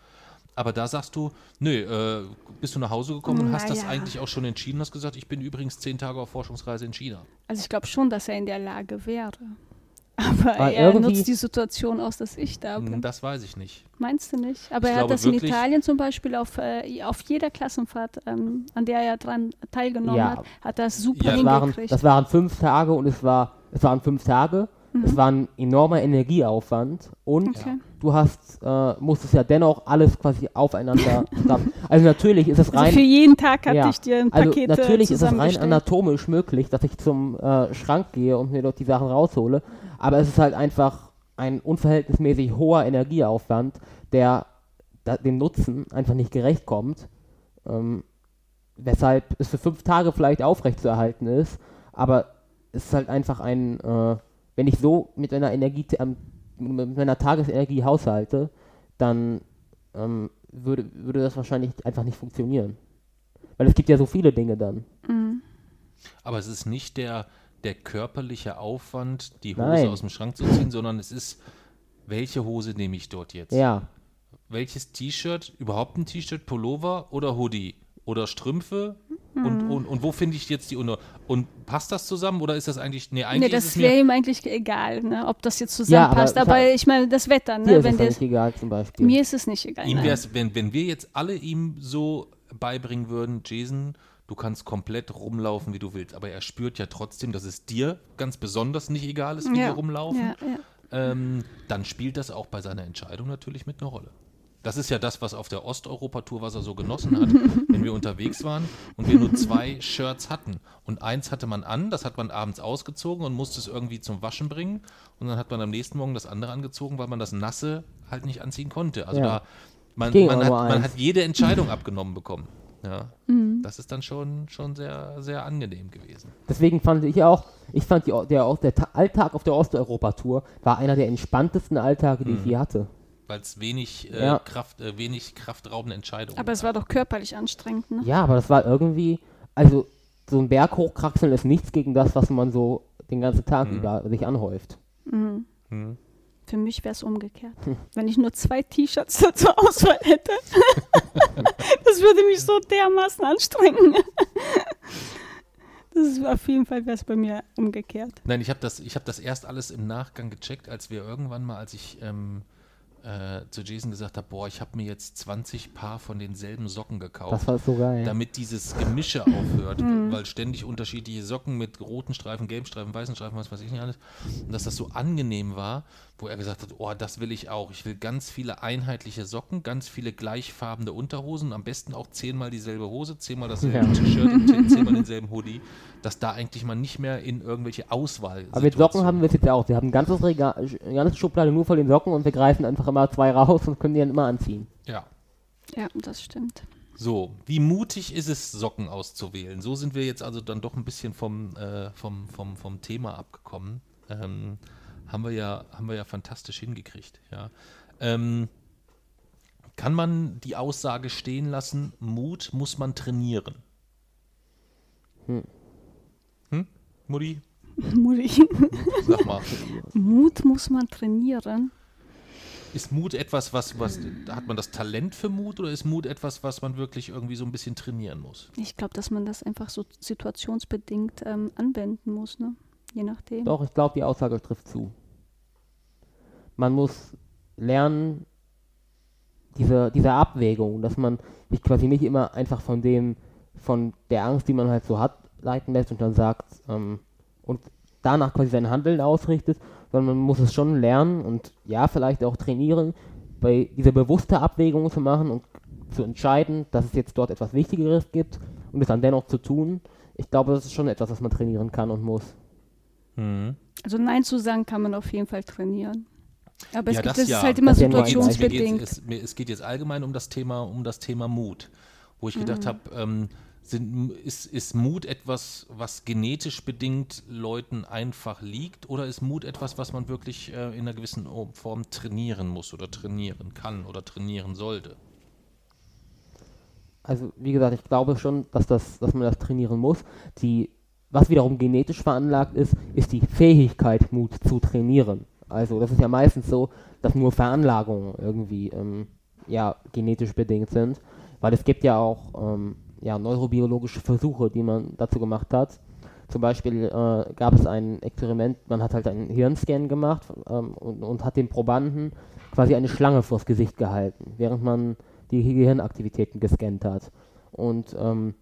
Aber da sagst du, nö, äh, bist du nach Hause gekommen und hast das eigentlich auch schon entschieden, hast gesagt, ich bin übrigens zehn Tage auf Forschungsreise in China. Also ich glaube schon, dass er in der Lage wäre. Aber Aber er nutzt die Situation aus, dass ich da bin. Hm, Das weiß ich nicht. Meinst du nicht? Aber Ich er hat das in Italien zum Beispiel auf, äh, auf jeder Klassenfahrt, ähm, an der er dran teilgenommen Ja. hat, hat das super Ja, Das waren, hingekriegt. das waren fünf Tage und es war, es waren fünf Tage. Mhm. Es war ein enormer Energieaufwand und okay. Du hast, äh, musstest ja dennoch alles quasi aufeinander zusammen. Also natürlich ist es Also rein für jeden Tag hatte Ja. ich dir ein Also Paket natürlich äh, ist es rein anatomisch möglich, dass ich zum äh, Schrank gehe und mir dort die Sachen raushole, aber es ist halt einfach ein unverhältnismäßig hoher Energieaufwand, der da, dem Nutzen einfach nicht gerecht kommt, ähm, weshalb es für fünf Tage vielleicht aufrechtzuerhalten ist, aber es ist halt einfach ein, äh, wenn ich so mit meiner Energie, ähm, mit meiner Tagesenergie haushalte, dann ähm, würde, würde das wahrscheinlich einfach nicht funktionieren. Weil es gibt ja so viele Dinge dann. Mhm. Aber es ist nicht der, der körperliche Aufwand, die Hose Nein. aus dem Schrank zu ziehen, sondern es ist, welche Hose nehme ich dort jetzt? Ja, Welches T-Shirt, überhaupt ein T-Shirt, Pullover oder Hoodie? Oder Strümpfe? Und, und, und wo finde ich jetzt die Unter... Und passt das zusammen oder ist das eigentlich... Nee, Nee, eigentlich ist das es mir... wäre ihm eigentlich egal, ne, ob das jetzt Ja, aber zusammenpasst. ich aber, hab- ich meine, das Wetter, ne, ist wenn es ja der, nicht egal zum Beispiel. mir ist es nicht egal. Ihm wär's, wenn, wenn wir jetzt alle ihm so beibringen würden, Jason, du kannst komplett rumlaufen, wie du willst, aber er spürt ja trotzdem, dass es dir ganz besonders nicht egal ist, wie ja. wir rumlaufen, Ja, ja. ähm, dann spielt das auch bei seiner Entscheidung natürlich mit einer Rolle. Das ist ja das, was auf der Osteuropa-Tour, was er so genossen hat, wenn wir unterwegs waren und wir nur zwei Shirts hatten. Und eins hatte man an, das hat man abends ausgezogen und musste es irgendwie zum Waschen bringen. Und dann hat man am nächsten Morgen das andere angezogen, weil man das Nasse halt nicht anziehen konnte. Also Ja. da, man, man, hat, man hat jede Entscheidung abgenommen bekommen. Ja. Mhm. Das ist dann schon, schon sehr, sehr angenehm gewesen. Deswegen fand ich auch, ich fand die, der, der Ta Alltag auf der Osteuropa-Tour war einer der entspanntesten Alltage, die ich je hatte. Weil es wenig, äh, Ja. Kraft, äh, wenig kraftraubende Entscheidungen Aber es war doch körperlich anstrengend, ne? Ja, aber das war irgendwie, also so ein Berg hochkraxeln ist nichts gegen das, was man so den ganzen Tag Mhm. über sich anhäuft. Mhm. Hm. Für mich wäre es umgekehrt. Wenn ich nur zwei T-Shirts zur Auswahl hätte, das würde mich so dermaßen anstrengen. Das ist auf jeden Fall wäre es bei mir umgekehrt. Nein, ich habe das, ich hab das erst alles im Nachgang gecheckt, als wir irgendwann mal, als ich ähm, äh, zu Jason gesagt habe, boah, ich habe mir jetzt 20 Paar von denselben Socken gekauft. Das war so geil. damit dieses Gemische aufhört, Mhm. weil ständig unterschiedliche Socken mit roten Streifen, gelben Streifen, weißen Streifen, was weiß ich nicht alles, und dass das so angenehm war, wo er gesagt hat, oh, das will ich auch. Ich will ganz viele einheitliche Socken, ganz viele gleichfarbene Unterhosen, am besten auch zehnmal dieselbe Hose, zehnmal dasselbe Ja. T-Shirt und zehn- zehnmal denselben Hoodie, dass da eigentlich man nicht mehr in irgendwelche Auswahl aber mit Socken haben wir es jetzt ja auch. Wir haben ein ganzes Regal, eine ganze Schublade nur von den Socken und wir greifen einfach immer zwei raus und können die dann immer anziehen. Ja. Ja, das stimmt. So, wie mutig ist es, Socken auszuwählen? So sind wir jetzt also dann doch ein bisschen vom, äh, vom, vom, vom Thema abgekommen. Ähm, haben, wir ja, haben wir ja fantastisch hingekriegt. Ja. Ähm, kann man die Aussage stehen lassen, Mut muss man trainieren? Hm. Hm? Mutti, Mutti. sag mal. Mut muss man trainieren. Ist Mut etwas, was, was, hat man das Talent für Mut oder ist Mut etwas, was man wirklich irgendwie so ein bisschen trainieren muss? Ich glaube, dass man das einfach so situationsbedingt ähm, anwenden muss, ne? Je nachdem. Doch, ich glaube, die Aussage trifft zu. Man muss lernen, diese, diese Abwägung, dass man sich quasi nicht immer einfach von dem, von der Angst, die man halt so hat, leiten lässt und dann sagt, ähm, und danach quasi sein Handeln ausrichtet, sondern man muss es schon lernen und ja, vielleicht auch trainieren, bei dieser bewusste Abwägung zu machen und zu entscheiden, dass es jetzt dort etwas Wichtigeres gibt und es dann dennoch zu tun. Ich glaube, das ist schon etwas, was man trainieren kann und muss. Mhm. Also Nein zu sagen kann man auf jeden Fall trainieren. Aber es, Ja, gibt, das es ja. ist halt immer Das situationsbedingt. Es, geht, es, geht jetzt allgemein um das Thema, um das Thema Mut, wo ich Mhm. gedacht habe, ähm, sind, ist, ist Mut etwas, was genetisch bedingt Leuten einfach liegt, oder ist Mut etwas, was man wirklich äh, in einer gewissen Form trainieren muss oder trainieren kann oder trainieren sollte? Also wie gesagt, ich glaube schon, dass, das, dass man das trainieren muss. Die, was wiederum genetisch veranlagt ist, ist die Fähigkeit, Mut zu trainieren. Also das ist ja meistens so, dass nur Veranlagungen irgendwie ähm, ja, genetisch bedingt sind. Weil es gibt ja auch ähm, ja, neurobiologische Versuche, die man dazu gemacht hat. zum Beispiel äh, gab es ein Experiment, man hat halt einen Hirnscan gemacht ähm, und, und hat den Probanden quasi eine Schlange vors Gesicht gehalten, während man die Gehirnaktivitäten gescannt hat. Und ähm,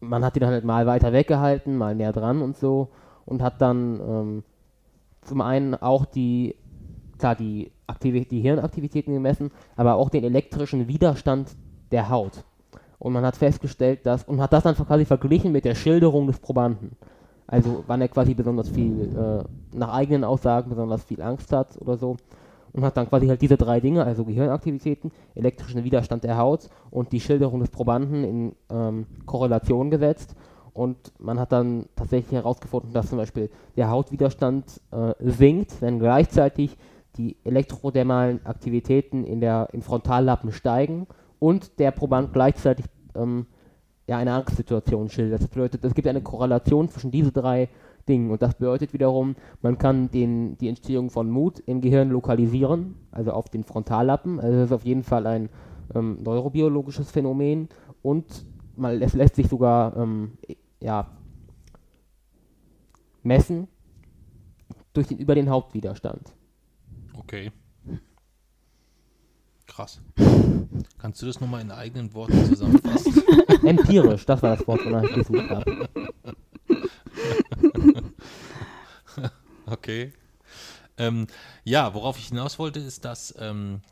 man hat die dann halt mal weiter weggehalten, mal näher dran und so und hat dann ähm, zum einen auch die, klar, die, Aktivität, die Hirnaktivitäten gemessen, aber auch den elektrischen Widerstand der Haut. Und man hat festgestellt, dass, und hat das dann quasi verglichen mit der Schilderung des Probanden. Also wann er quasi besonders viel, äh, nach eigenen Aussagen besonders viel Angst hat oder so. Und hat dann quasi halt diese drei Dinge, also Gehirnaktivitäten, elektrischen Widerstand der Haut und die Schilderung des Probanden in ähm, Korrelation gesetzt. Und man hat dann tatsächlich herausgefunden, dass zum Beispiel der Hautwiderstand äh, sinkt, wenn gleichzeitig die elektrodermalen Aktivitäten in der, im Frontallappen steigen und der Proband gleichzeitig ähm, ja, eine Angstsituation schildert. Das bedeutet, es gibt eine Korrelation zwischen diesen drei Dingen und das bedeutet wiederum, man kann den, die Entstehung von Mut im Gehirn lokalisieren, also auf den Frontallappen. Also das ist auf jeden Fall ein ähm, neurobiologisches Phänomen und es lässt sich sogar ähm, ja, messen durch den, über den Hauptwiderstand. Okay. Krass. Kannst du das nochmal in eigenen Worten zusammenfassen? Empirisch, das war das Wort, wonach ich gesucht habe. okay. Ähm, ja, worauf ich hinaus wollte, ist, dass ähm,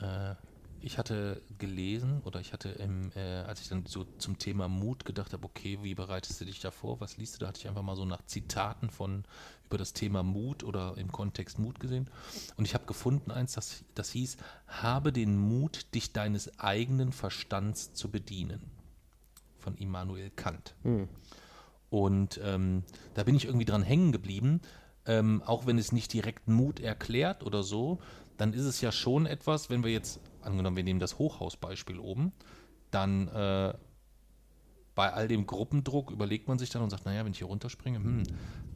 äh, ich hatte gelesen oder ich hatte, im, äh, als ich dann so zum Thema Mut gedacht habe, okay, wie bereitest du dich da vor? Was liest du? Da hatte ich einfach mal so nach Zitaten von über das Thema Mut oder im Kontext Mut gesehen. Und ich habe gefunden eins, das, das hieß, habe den Mut, dich deines eigenen Verstands zu bedienen. Von Immanuel Kant. Mhm. Und ähm, da bin ich irgendwie dran hängen geblieben, ähm, auch wenn es nicht direkt Mut erklärt oder so, dann ist es ja schon etwas, wenn wir jetzt, angenommen, wir nehmen das Hochhausbeispiel oben, dann äh, bei all dem Gruppendruck überlegt man sich dann und sagt, naja, wenn ich hier runterspringe, hm,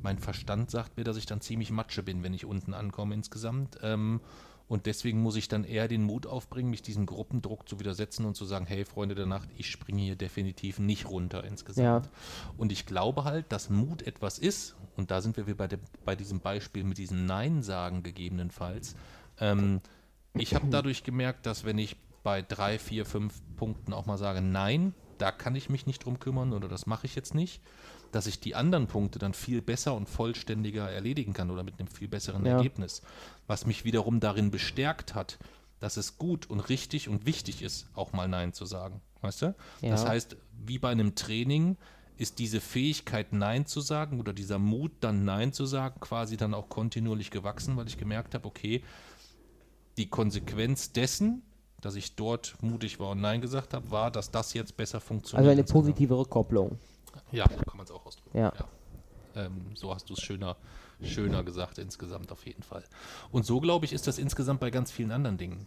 mein Verstand sagt mir, dass ich dann ziemlich Matsche bin, wenn ich unten ankomme insgesamt. Ähm, und deswegen muss ich dann eher den Mut aufbringen, mich diesem Gruppendruck zu widersetzen und zu sagen, hey Freunde der Nacht, ich springe hier definitiv nicht runter insgesamt. Ja. Und ich glaube halt, dass Mut etwas ist, und da sind wir wieder bei, bei diesem Beispiel mit diesem Nein-Sagen gegebenenfalls, ähm, ich habe dadurch gemerkt, dass wenn ich bei drei, vier, fünf Punkten auch mal sage, nein, da kann ich mich nicht drum kümmern oder das mache ich jetzt nicht, dass ich die anderen Punkte dann viel besser und vollständiger erledigen kann oder mit einem viel besseren ja. Ergebnis. Was mich wiederum darin bestärkt hat, dass es gut und richtig und wichtig ist, auch mal Nein zu sagen. Weißt du? Ja. Das heißt, wie bei einem Training ist diese Fähigkeit, Nein zu sagen oder dieser Mut, dann Nein zu sagen, quasi dann auch kontinuierlich gewachsen, weil ich gemerkt habe, okay, die Konsequenz dessen, dass ich dort mutig war und Nein gesagt habe, war, dass das jetzt besser funktioniert. Also eine positive Rückkopplung. Ja, so kann man es auch ausdrücken. Ja. ja. Ähm, so hast du es schöner, schöner gesagt insgesamt auf jeden Fall. Und so, glaube ich, ist das insgesamt bei ganz vielen anderen Dingen.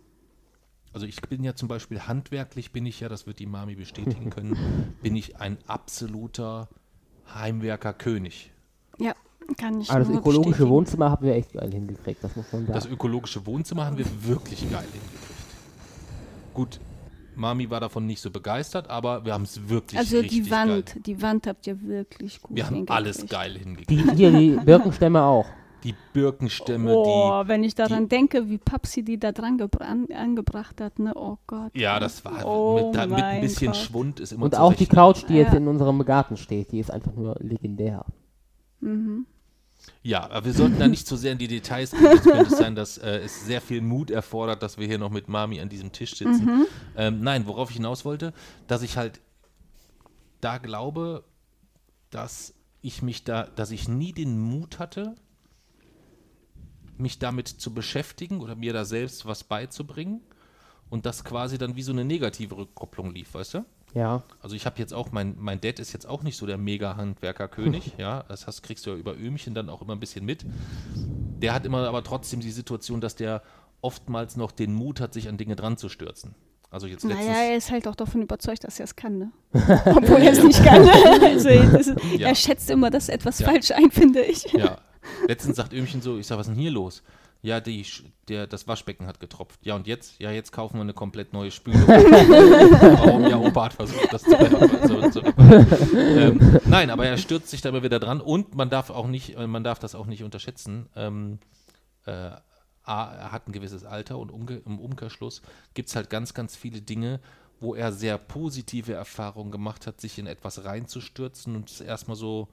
Also ich bin ja zum Beispiel handwerklich, bin ich ja, das wird die Mami bestätigen können, bin ich ein absoluter Heimwerker-König. Ja. Kann ich Aber das ökologische bestätigen. Wohnzimmer haben wir echt geil hingekriegt, das muss man sagen. Das ökologische Wohnzimmer haben wir wirklich geil hingekriegt. Gut, Mami war davon nicht so begeistert, aber wir haben es wirklich Also die Wand, geil. die Wand habt ihr wirklich gut Wir haben alles geil hingekriegt. Die, hier, die Birkenstämme auch. Die Birkenstämme, oh, die, wenn ich daran die, denke, wie Papsi die da dran an, angebracht hat, ne? Oh Gott. Ja, das war oh mit, da, mit ein bisschen Gott. Schwund ist immer Und auch die Couch, die ja. jetzt in unserem Garten steht, die ist einfach nur legendär. Mhm. Ja, aber wir sollten da nicht zu so sehr in die Details gehen. Es könnte sein, dass äh, es sehr viel Mut erfordert, dass wir hier noch mit Mami an diesem Tisch sitzen. Mhm. Ähm, nein, worauf ich hinaus wollte, dass ich halt da glaube, dass ich mich da, dass ich nie den Mut hatte, mich damit zu beschäftigen oder mir da selbst was beizubringen und das quasi dann wie so eine negative Rückkopplung lief, weißt du? Ja. Also ich habe jetzt auch, mein, mein Dad ist jetzt auch nicht so der Mega-Handwerker-König, ja. Das hast, kriegst du ja über Öhmchen dann auch immer ein bisschen mit. Der hat immer aber trotzdem die Situation, dass der oftmals noch den Mut hat, sich an Dinge dran zu stürzen. Also jetzt letztens naja, er ist halt auch davon überzeugt, dass er es kann, ne? Obwohl er es nicht kann. also ist, ja. Er schätzt immer das etwas ja. falsch ein, finde ich. Ja. Letztens sagt Öhmchen so, ich sage, was ist denn hier los? Ja, die, der, das Waschbecken hat getropft. Ja, und jetzt? Ja, jetzt kaufen wir eine komplett neue Spülung. Warum? Ja, Opa hat versucht, das zu, zu, zu ähm, Nein, aber er stürzt sich da immer wieder dran und man darf auch nicht, äh, man darf das auch nicht unterschätzen. Ähm, äh, A, er hat ein gewisses Alter und umge im Umkehrschluss gibt es halt ganz, ganz viele Dinge, wo er sehr positive Erfahrungen gemacht hat, sich in etwas reinzustürzen und es erstmal so,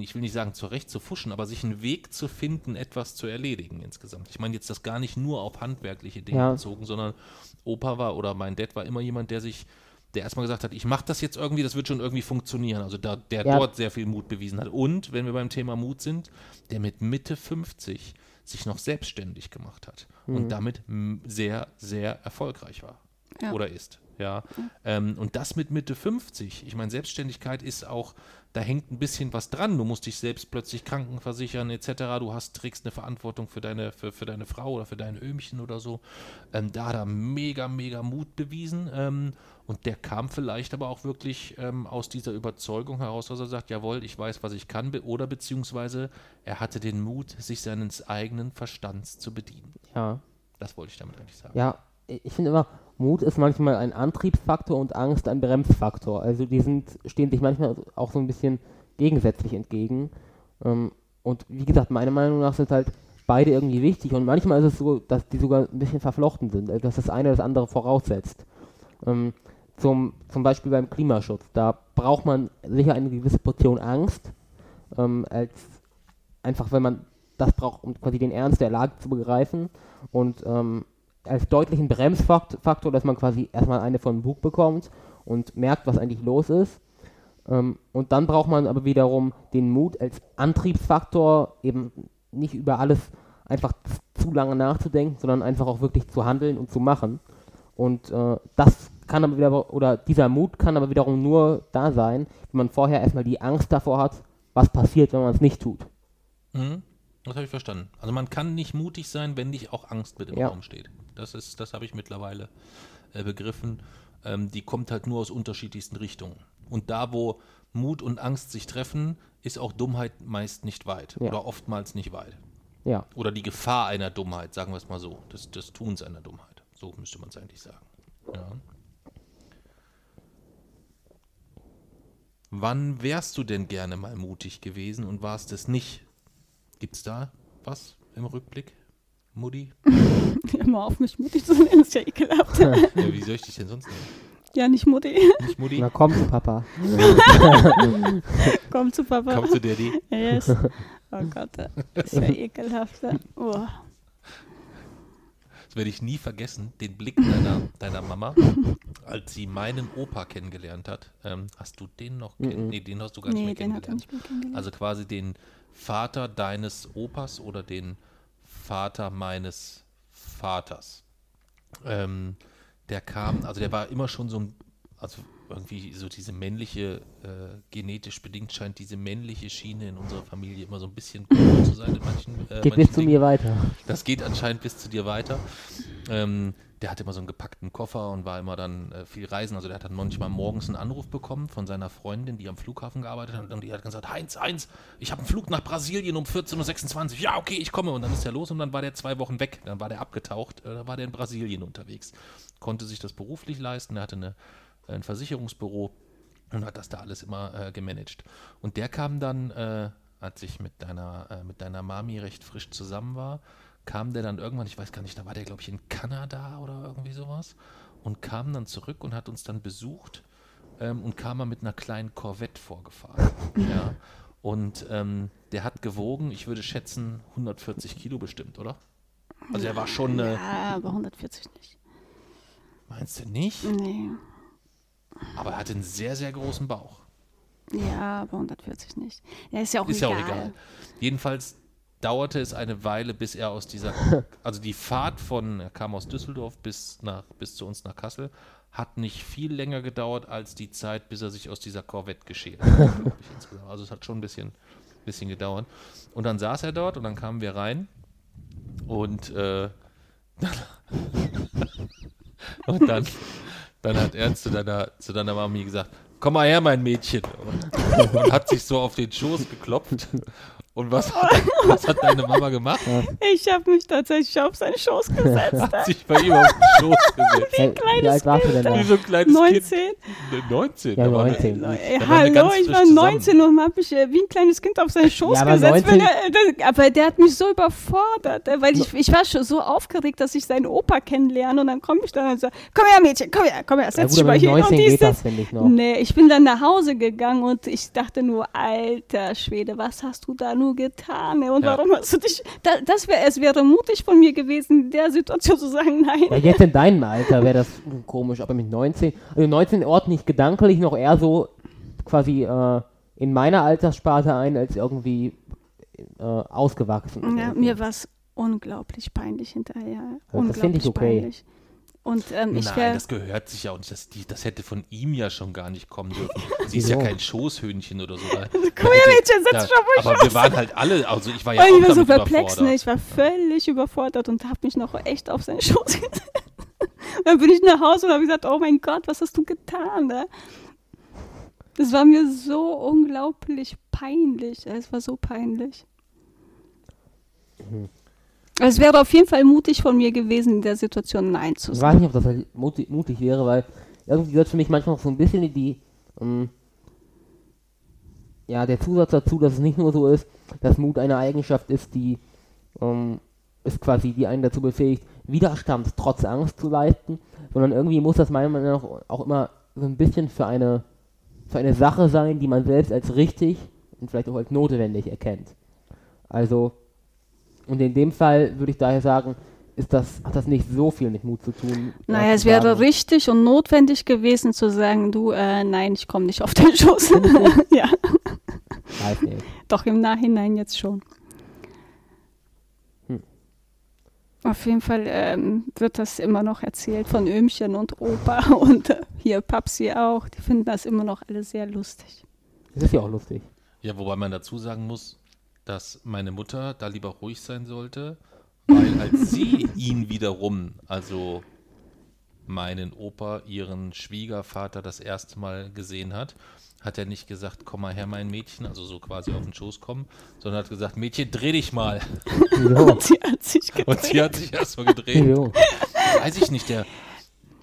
ich will nicht sagen zurecht zu fuschen, aber sich einen Weg zu finden, etwas zu erledigen insgesamt. Ich meine jetzt das gar nicht nur auf handwerkliche Dinge Ja. bezogen, sondern Opa war oder mein Dad war immer jemand, der sich, der erstmal gesagt hat, ich mache das jetzt irgendwie, das wird schon irgendwie funktionieren. Also da, der Ja. dort sehr viel Mut bewiesen hat. Und, wenn wir beim Thema Mut sind, der mit Mitte 50 sich noch selbstständig gemacht hat und damit m, sehr, sehr erfolgreich war Ja. oder ist. Ja. Ähm, und das mit Mitte 50. Ich meine, Selbstständigkeit ist auch, da hängt ein bisschen was dran. Du musst dich selbst plötzlich krankenversichern etc. Du hast, trägst eine Verantwortung für deine, für, für deine Frau oder für dein Öhmchen oder so. Ähm, da hat er mega, mega Mut bewiesen. Ähm, und der kam vielleicht aber auch wirklich ähm, aus dieser Überzeugung heraus, dass er sagt, jawohl, ich weiß, was ich kann. Be oder beziehungsweise er hatte den Mut, sich seines eigenen Verstands zu bedienen. Ja. Das wollte ich damit eigentlich sagen. Ja, ich finde immer, Mut ist manchmal ein Antriebsfaktor und Angst ein Bremsfaktor. Also die sind, stehen sich manchmal auch so ein bisschen gegensätzlich entgegen. Ähm, und wie gesagt, meiner Meinung nach sind halt beide irgendwie wichtig und manchmal ist es so, dass die sogar ein bisschen verflochten sind, also dass das eine das andere voraussetzt. Ähm, zum, zum Beispiel beim Klimaschutz, da braucht man sicher eine gewisse Portion Angst, ähm, als einfach, wenn man das braucht, um quasi den Ernst der Lage zu begreifen und ähm, als deutlichen Bremsfaktor, dass man quasi erstmal eine von Bug bekommt und merkt, was eigentlich los ist. Ähm, und dann braucht man aber wiederum den Mut als Antriebsfaktor, eben nicht über alles einfach zu lange nachzudenken, sondern einfach auch wirklich zu handeln und zu machen. Und äh, das kann aber wieder, oder dieser Mut kann aber wiederum nur da sein, wenn man vorher erstmal die Angst davor hat, was passiert, wenn man es nicht tut. Mhm. Das habe ich verstanden. Also man kann nicht mutig sein, wenn nicht auch Angst mit im Ja. Raum steht. Das ist, das habe ich mittlerweile äh, begriffen. Ähm, die kommt halt nur aus unterschiedlichsten Richtungen. Und da, wo Mut und Angst sich treffen, ist auch Dummheit meist nicht weit Ja. oder oftmals nicht weit. Ja, Oder die Gefahr einer Dummheit, sagen wir es mal so, des, des Tuns einer Dummheit. So müsste man es eigentlich sagen. Ja. Wann wärst du denn gerne mal mutig gewesen und warst es nicht? Gibt es da was im Rückblick, Mutti? Immer auf mich mutig zu nennen, ist ja ekelhaft. ja, wie soll ich dich denn sonst nennen? ja, nicht Mutti. Nicht Mutti? na komm zu Papa. Komm zu Papa. Kommst du Daddy? Yes. Oh Gott, das ist ja ekelhaft. Oh. Das werde ich nie vergessen, den Blick deiner, deiner Mama, als sie meinen Opa kennengelernt hat. Ähm, hast du den noch kennengelernt? Nee, den hast du gar nicht Nee, mehr den hat er kennengelernt. nicht mehr kennengelernt. Also quasi den Vater deines Opas oder den Vater meines Vaters. Ähm, der kam, also der war immer schon so ein, also irgendwie so diese männliche, äh, genetisch bedingt scheint diese männliche Schiene in unserer Familie immer so ein bisschen cool zu sein in manchen, äh, Geht manchen bis zu Dingen. mir weiter. Das geht anscheinend bis zu dir weiter. Ähm, der hatte immer so einen gepackten Koffer und war immer dann äh, viel reisen. Also der hat dann manchmal morgens einen Anruf bekommen von seiner Freundin, die am Flughafen gearbeitet hat. Und die hat gesagt, Heinz, Heinz, ich habe einen Flug nach Brasilien um 14.26 Uhr. Ja, okay, ich komme. Und dann ist er los und dann war der zwei Wochen weg. Dann war der abgetaucht. Äh, da war der in Brasilien unterwegs. Konnte sich das beruflich leisten. Er hatte eine, ein Versicherungsbüro und hat das da alles immer äh, gemanagt. Und der kam dann, äh, als ich mit deiner, äh, mit deiner Mami recht frisch zusammen war, kam der dann irgendwann, ich weiß gar nicht, da war der, glaube ich, in Kanada oder irgendwie sowas und kam dann zurück und hat uns dann besucht ähm, und kam mal mit einer kleinen Corvette vorgefahren. ja. Und ähm, der hat gewogen, ich würde schätzen, 140 Kilo bestimmt, oder? Also er war schon, äh, ja, aber 140 nicht. meinst du nicht? Nee. Aber er hatte einen sehr, sehr großen Bauch. Ja, aber 140 nicht. Ja, ist ja auch Ist egal. ja auch egal. Jedenfalls dauerte es eine Weile, bis er aus dieser, also die Fahrt von, er kam aus Düsseldorf bis, nach, bis zu uns nach Kassel, hat nicht viel länger gedauert als die Zeit, bis er sich aus dieser Corvette geschält hat. also es hat schon ein bisschen, bisschen gedauert. Und dann saß er dort und dann kamen wir rein und, äh, und dann, dann hat er zu deiner, zu deiner Mami gesagt, komm mal her, mein Mädchen. Und, und hat sich so auf den Schoß geklopft Und was hat, was hat deine Mama gemacht? Ich habe mich tatsächlich auf seinen Schoß gesetzt. Hat sich bei ihm auf den Schoß gesetzt. Hey, wie alt warst du denn Wie da? so ein kleines 19. Kind. Ne, 19. Ja, da war 19. Ey, Da hallo, ich war zusammen. 19 und habe mich äh, wie ein kleines Kind auf seinen Schoß Ja, aber gesetzt. 19 Wenn er, äh, aber der hat mich so überfordert, äh, weil ich, ich war schon so aufgeregt, dass ich seinen Opa kennenlerne und dann komme ich da und sage, komm her Mädchen, komm her, komm her, setz dich mal hier. 19 Und geht das, ich noch. Nee, ich bin dann nach Hause gegangen und ich dachte nur, alter Schwede, was hast du da nur getan? Und Ja. warum hast du dich, da, das wär, es wäre mutig von mir gewesen, in der Situation zu sagen, nein. Ja, jetzt in deinem Alter wäre das komisch, aber mit 19, also 19 ordne ich gedanklich noch eher so quasi äh, in meiner Alterssparte ein, als irgendwie äh, ausgewachsen. Ja, mir war es unglaublich peinlich hinterher. das unglaublich finde ich okay. peinlich. Und ähm, ich Nein, das gehört sich ja auch nicht. Das, die, das hätte von ihm ja schon gar nicht kommen dürfen. Sie ist ja kein Schoßhöhnchen oder so. Da, Komm her, Mädchen, setz dich auf meinen Aber wir waren halt alle, also ich war ja Weil auch ich war so perplex, ne? überfordert. Ich war völlig überfordert und habe mich noch echt auf seinen Schoß gesetzt. Dann bin ich nach Hause und habe gesagt, oh mein Gott, was hast du getan? Ne? Das war mir so unglaublich peinlich. Es war so peinlich. Mhm. Es wäre auf jeden Fall mutig von mir gewesen, in der Situation Nein zu Ich sagen. weiß nicht, ob das halt mutig, mutig wäre, weil irgendwie gehört für mich manchmal noch so ein bisschen die, ähm, ja, der Zusatz dazu, dass es nicht nur so ist, dass Mut eine Eigenschaft ist, die ähm, ist quasi, die einen dazu befähigt, Widerstand trotz Angst zu leisten, sondern irgendwie muss das meiner Meinung nach auch immer so ein bisschen für eine, für eine Sache sein, die man selbst als richtig und vielleicht auch als notwendig erkennt. Also, und in dem Fall würde ich daher sagen, ist das, hat das nicht so viel mit Mut zu tun. Naja, es wäre richtig und notwendig gewesen zu sagen, du, äh, nein, ich komme nicht auf den Schoß. ja, Weiß nicht. doch im Nachhinein jetzt schon. Hm. Auf jeden Fall ähm, wird das immer noch erzählt von Ömchen und Opa und äh, hier Papsi auch. Die finden das immer noch alle sehr lustig. Das ist ja auch lustig. Ja, wobei man dazu sagen muss, dass meine Mutter da lieber ruhig sein sollte, weil als sie ihn wiederum, also meinen Opa, ihren Schwiegervater das erste Mal gesehen hat, hat er nicht gesagt, komm mal her, mein Mädchen, also so quasi auf den Schoß kommen, sondern hat gesagt, Mädchen, dreh dich mal. Wieso? Und sie hat sich Und gedreht. sie hat sich erstmal gedreht. Wieso? Weiß ich nicht, der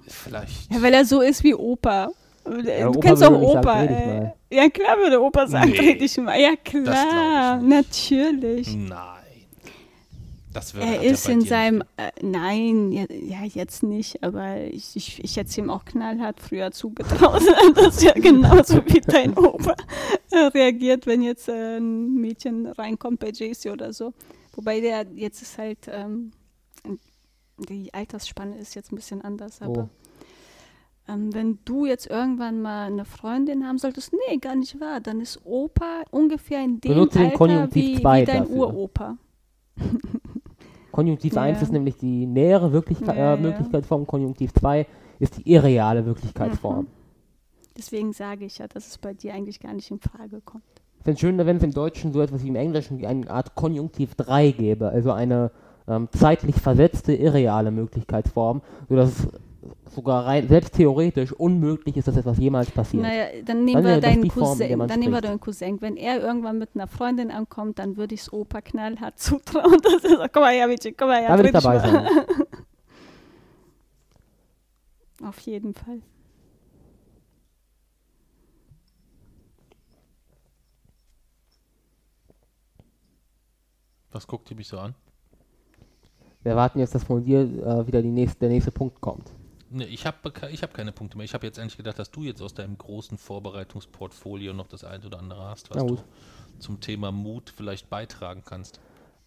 vielleicht. Ja, weil er so ist wie Opa. Äh, du Opa kennst auch sagen, Opa. mal. ja, klar würde Opa sagen, Nee, dreh dich mal. Ja, klar, natürlich. Nein. Das würde Er hat ist in seinem, äh, nein, ja, ja, jetzt nicht, aber ich, ich, ich hätte es ihm auch knallhart früher zugetraut. das ist ja genauso wie dein Opa äh, reagiert, wenn jetzt äh, ein Mädchen reinkommt bei JC oder so. Wobei der jetzt ist halt, ähm, die Altersspanne ist jetzt ein bisschen anders, aber Oh. Ähm, wenn du jetzt irgendwann mal eine Freundin haben solltest, nee, gar nicht wahr, dann ist Opa ungefähr in dem Benutze Alter Konjunktiv wie, wie dein. Uropa. Konjunktiv Ja. 1 ist nämlich die nähere Wirklichkeit, Ja, ja. äh, Möglichkeitsform, Konjunktiv 2 ist die irreale Wirklichkeitsform. Mhm. Deswegen sage ich ja, dass es bei dir eigentlich gar nicht in Frage kommt. Ich finde es schön, wenn es im Deutschen so etwas wie im Englischen wie eine Art Konjunktiv 3 gäbe, also eine ähm, zeitlich versetzte irreale Möglichkeitsform, sodass es sogar rein, selbst theoretisch unmöglich ist, dass etwas jemals passiert. Naja, dann nehmen Dann wir deinen Form, Cousin. Dann nehmen wir deinen Cousin. Wenn er irgendwann mit einer Freundin ankommt, dann würde ich es Opa knallhart zutrauen. Dass er sagt, komm mal her, Mädchen, komm mal her. da will ich dabei sein. Auf jeden Fall. Was guckt ihr mich so an? Wir warten jetzt, dass von dir äh, wieder die nächste, der nächste Punkt kommt. Ne, ich habe ich hab keine Punkte mehr. Ich habe jetzt eigentlich gedacht, dass du jetzt aus deinem großen Vorbereitungsportfolio noch das ein oder andere hast, was du zum Thema Mut vielleicht beitragen kannst.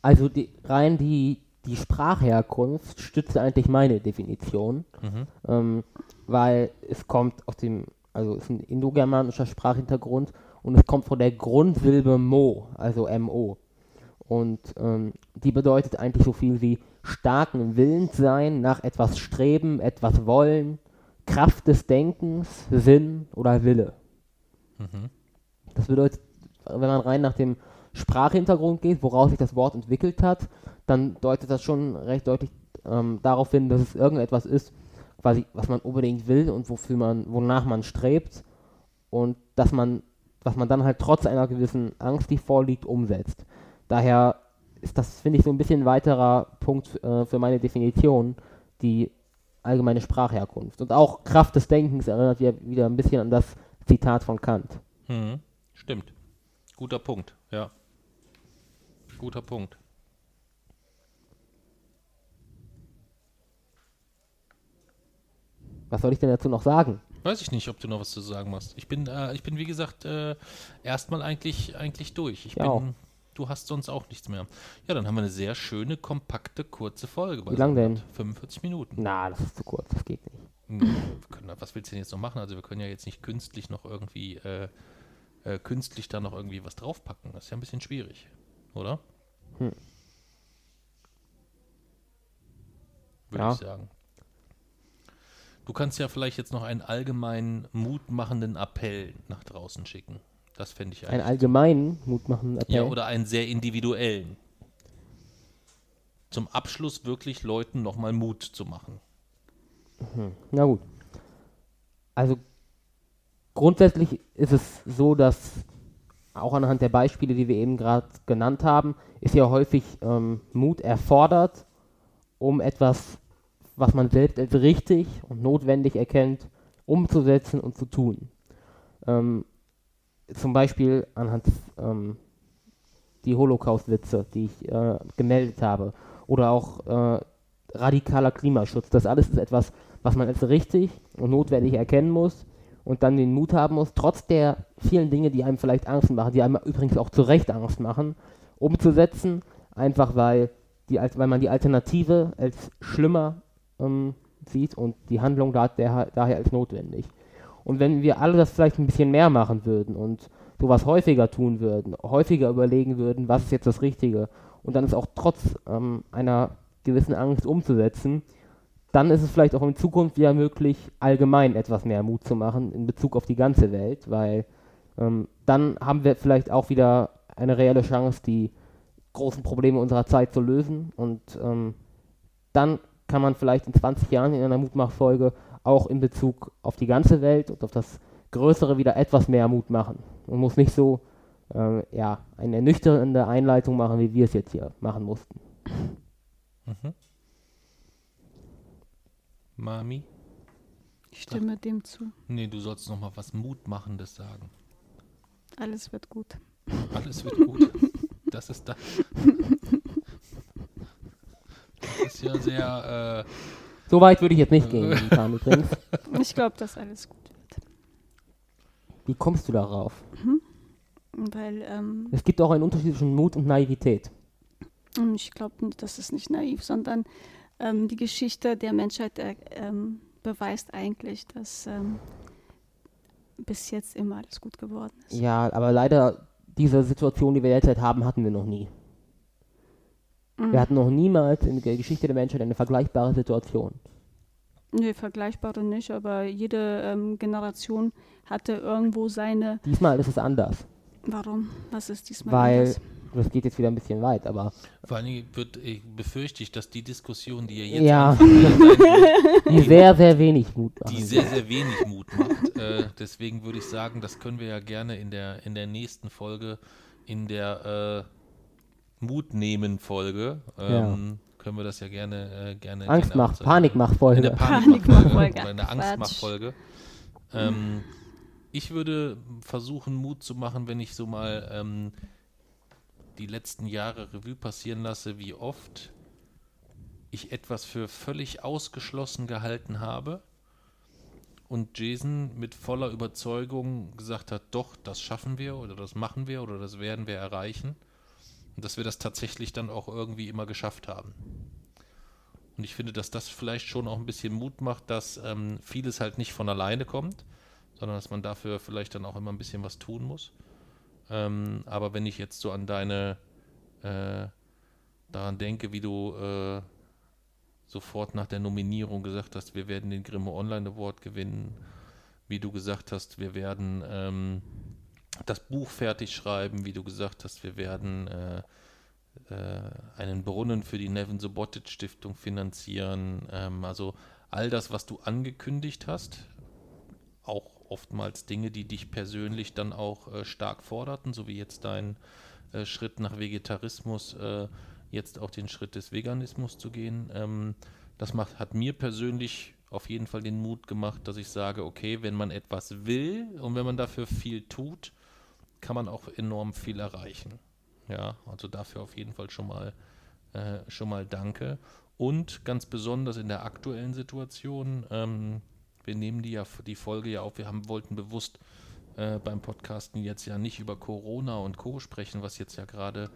Also die, rein die, die Sprachherkunft stützt eigentlich meine Definition, Mhm. ähm, weil es kommt aus dem, also es ist ein indogermanischer Sprachhintergrund und es kommt von der Grundsilbe Mo, also MO. Und ähm, die bedeutet eigentlich so viel wie starken Willens sein, nach etwas streben, etwas wollen, Kraft des Denkens, Sinn oder Wille. Mhm. Das bedeutet, wenn man rein nach dem Sprachhintergrund geht, woraus sich das Wort entwickelt hat, dann deutet das schon recht deutlich ähm, darauf hin, dass es irgendetwas ist, quasi, was man unbedingt will und wofür man, wonach man strebt und dass man, was man dann halt trotz einer gewissen Angst, die vorliegt, umsetzt. Daher ist das, finde ich, so ein bisschen ein weiterer Punkt äh, für meine Definition, die allgemeine Sprachherkunft. Und auch Kraft des Denkens erinnert ja wieder ein bisschen an das Zitat von Kant. Mhm. Stimmt. Guter Punkt, ja. Guter Punkt. Was soll ich denn dazu noch sagen? Weiß ich nicht, ob du noch was zu sagen hast. Ich bin, äh, ich bin wie gesagt, äh, erstmal eigentlich, eigentlich durch. Ich Ja, bin, auch. Du hast sonst auch nichts mehr. Ja, dann haben wir eine sehr schöne, kompakte, kurze Folge. Wie lang denn? 45 Minuten. Na, das ist zu kurz, das geht nicht. Hm, können, was willst du denn jetzt noch machen? Also wir können ja jetzt nicht künstlich noch irgendwie, äh, äh, künstlich da noch irgendwie was draufpacken. Das ist ja ein bisschen schwierig, oder? Hm. Würde Ja. ich sagen. Du kannst ja vielleicht jetzt noch einen allgemeinen, mutmachenden Appell nach draußen schicken. Das fände ich Einen eigentlich. allgemeinen mutmachenden Appell. Ja, oder einen sehr individuellen. Zum Abschluss wirklich Leuten nochmal Mut zu machen. Na gut. Also grundsätzlich ist es so, dass auch anhand der Beispiele, die wir eben gerade genannt haben, ist ja häufig ähm, Mut erfordert, um etwas, was man selbst als richtig und notwendig erkennt, umzusetzen und zu tun. Ähm, zum Beispiel anhand ähm, die Holocaust-Witze, die ich äh, gemeldet habe, oder auch äh, radikaler Klimaschutz. Das alles ist etwas, was man als richtig und notwendig erkennen muss und dann den Mut haben muss, trotz der vielen Dinge, die einem vielleicht Angst machen, die einem übrigens auch zu Recht Angst machen, umzusetzen, einfach weil, die, weil man die Alternative als schlimmer ähm, sieht und die Handlung da, der, daher als notwendig. Und wenn wir alle das vielleicht ein bisschen mehr machen würden und sowas häufiger tun würden, häufiger überlegen würden, was ist jetzt das Richtige und dann es auch trotz ähm, einer gewissen Angst umzusetzen, dann ist es vielleicht auch in Zukunft wieder möglich, allgemein etwas mehr Mut zu machen in Bezug auf die ganze Welt, weil ähm, dann haben wir vielleicht auch wieder eine reelle Chance, die großen Probleme unserer Zeit zu lösen und ähm, dann kann man vielleicht in 20 Jahren in einer Mutmachfolge auch in Bezug auf die ganze Welt und auf das Größere wieder etwas mehr Mut machen. Man muss nicht so ähm, ja, eine ernüchternde Einleitung machen, wie wir es jetzt hier machen mussten. Mhm. Mami? Ich stimme dem zu. Nee, du sollst noch mal was Mutmachendes sagen. Alles wird gut. Alles wird gut. Das ist da. Das ist ja sehr. Äh, So weit würde ich jetzt nicht gehen, momentan übrigens. Ich glaube, dass alles gut wird. Wie kommst du darauf? Weil ähm, Es gibt auch einen Unterschied zwischen Mut und Naivität. Ich glaube, das ist nicht naiv, sondern ähm, die Geschichte der Menschheit äh, ähm, beweist eigentlich, dass ähm, bis jetzt immer alles gut geworden ist. Ja, aber leider diese Situation, die wir derzeit haben, hatten wir noch nie. Mhm. Wir hatten noch niemals in der Geschichte der Menschheit eine vergleichbare Situation. Nee, vergleichbare nicht, aber jede ähm, Generation hatte irgendwo seine. Diesmal ist es anders, Warum? Was ist diesmal weil, anders? das geht jetzt wieder ein bisschen weit, aber vor allen Dingen wird, ich befürchte ich, dass die Diskussion, die ihr jetzt Ja. wird, die sehr, sehr wenig Mut machen. die sehr, sehr wenig Mut macht. Äh, deswegen würde ich sagen, das können wir ja gerne in der, in der nächsten Folge, in der äh, Mut nehmen Folge, ähm, können wir das ja gerne, äh, gerne Angst macht. Panik macht Folge. In der Panikmachfolge Panikmachfolge. oder in der Quatsch. Angstmachfolge. Ähm, ich würde versuchen, Mut zu machen, wenn ich so mal ähm, die letzten Jahre Revue passieren lasse, wie oft ich etwas für völlig ausgeschlossen gehalten habe und Jason mit voller Überzeugung gesagt hat, doch, das schaffen wir oder das machen wir oder das werden wir erreichen und dass wir das tatsächlich dann auch irgendwie immer geschafft haben. Und ich finde, dass das vielleicht schon auch ein bisschen Mut macht, dass ähm, vieles halt nicht von alleine kommt, sondern dass man dafür vielleicht dann auch immer ein bisschen was tun muss. Ähm, aber wenn ich jetzt so an deine, äh, daran denke, wie du äh, sofort nach der Nominierung gesagt hast, wir werden den Grimme Online Award gewinnen, wie du gesagt hast, wir werden ähm, das Buch fertig schreiben, wie du gesagt hast, wir werden äh, äh, einen Brunnen für die Nevin Subotic Stiftung finanzieren. Ähm, also all das, was du angekündigt hast, auch oftmals Dinge, die dich persönlich dann auch äh, stark forderten, so wie jetzt dein äh, Schritt nach Vegetarismus äh, jetzt auch den Schritt des Veganismus zu gehen. Ähm, das macht, hat mir persönlich auf jeden Fall den Mut gemacht, dass ich sage, okay, wenn man etwas will und wenn man dafür viel tut, kann man auch enorm viel erreichen. Ja, also dafür auf jeden Fall schon mal, äh, schon mal danke. Und ganz besonders in der aktuellen Situation, ähm, wir nehmen die ja die Folge ja auf, wir haben, wollten bewusst äh, beim Podcasten jetzt ja nicht über Corona und Co. sprechen, was jetzt ja gerade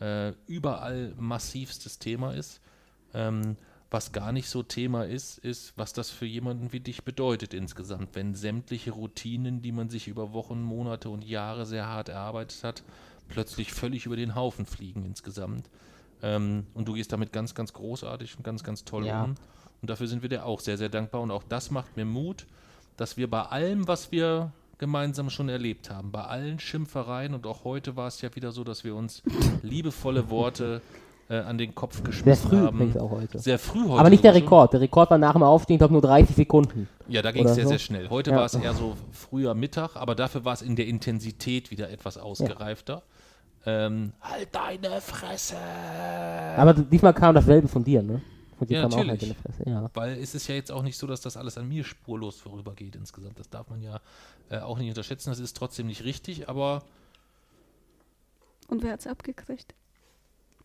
äh, überall massivstes Thema ist. Ähm, was gar nicht so Thema ist, ist, was das für jemanden wie dich bedeutet insgesamt, wenn sämtliche Routinen, die man sich über Wochen, Monate und Jahre sehr hart erarbeitet hat, plötzlich völlig über den Haufen fliegen insgesamt. Ähm, und du gehst damit ganz, ganz großartig und ganz, ganz toll Ja. um. Und dafür sind wir dir auch sehr, sehr dankbar. Und auch das macht mir Mut, dass wir bei allem, was wir gemeinsam schon erlebt haben, bei allen Schimpfereien und auch heute war es ja wieder so, dass wir uns liebevolle Worte äh, an den Kopf Sehr geschmissen früh haben. auch heute. Sehr früh heute. Aber nicht der schon. Rekord. Der Rekord war nach dem Aufstehen, ich glaube, nur 30 Sekunden. Ja, da ging es sehr, so. sehr schnell. Heute Ja. war es eher so früher Mittag, aber dafür war es in der Intensität wieder etwas ausgereifter. Ähm, halt deine Fresse! Aber diesmal kam dasselbe von dir, ne? Von dir Ja, kam auch halt natürlich. Fresse. Ja. Weil es ist ja jetzt auch nicht so, dass das alles an mir spurlos vorübergeht insgesamt. Das darf man ja äh, auch nicht unterschätzen. Das ist trotzdem nicht richtig, aber Und wer hat's abgekriegt?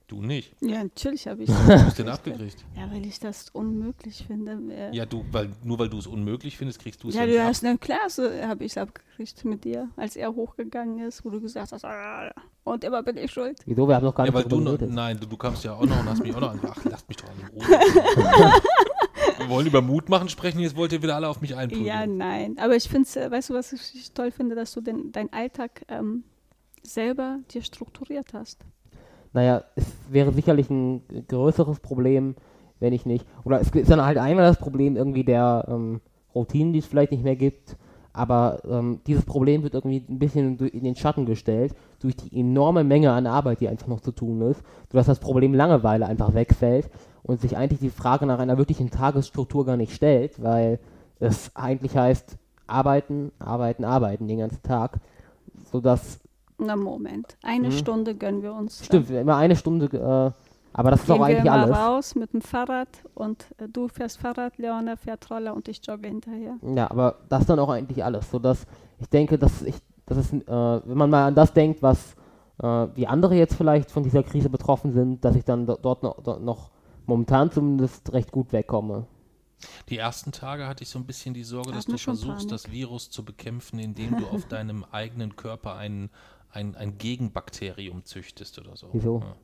Du nicht. Ja, natürlich habe ich. Du hast den abgekriegt. ja, weil ich das unmöglich finde. Äh, Ja, du, weil, nur weil du es unmöglich findest, kriegst du es Ja, nicht du ab. hast eine Klasse, habe ich es abgekriegt mit dir, als er hochgegangen ist, wo du gesagt hast, ah, und immer bin ich schuld. Wieso? Wir haben noch gar Ja, nicht weil du noch, nein, du, du kamst ja auch noch und hast mich auch noch. Ach, lasst mich doch Ruhe. Wir wollen über Mut machen sprechen, jetzt wollt ihr wieder alle auf mich einprügeln. Ja, nein. Aber ich finde es, weißt du, was ich toll finde, dass du den, deinen Alltag ähm, selber dir strukturiert hast. Naja, es wäre sicherlich ein größeres Problem, wenn ich nicht. Oder es ist dann halt einmal das Problem irgendwie der ähm, Routinen, die es vielleicht nicht mehr gibt. Aber ähm, dieses Problem wird irgendwie ein bisschen in den Schatten gestellt durch die enorme Menge an Arbeit, die einfach noch zu tun ist, sodass das Problem Langeweile einfach wegfällt und sich eigentlich die Frage nach einer wirklichen Tagesstruktur gar nicht stellt, weil es eigentlich heißt, arbeiten, arbeiten, arbeiten den ganzen Tag, sodass Na Moment, eine Mhm. Stunde gönnen wir uns. Stimmt, immer eine Stunde, äh, aber das ist Gehen auch wir eigentlich mal alles. raus mit dem Fahrrad und äh, du fährst Fahrrad, Leona fährt Roller und ich jogge hinterher. Ja, aber das ist dann auch eigentlich alles, sodass ich denke, dass ich, dass es, äh, wenn man mal an das denkt, was äh, wie andere jetzt vielleicht von dieser Krise betroffen sind, dass ich dann do dort noch, dort noch momentan zumindest recht gut wegkomme. Die ersten Tage hatte ich so ein bisschen die Sorge, Da dass du schon versuchst, Panik. das Virus zu bekämpfen, indem du auf deinem eigenen Körper ein, ein, ein Gegenbakterium züchtest oder so. Wieso? Ja.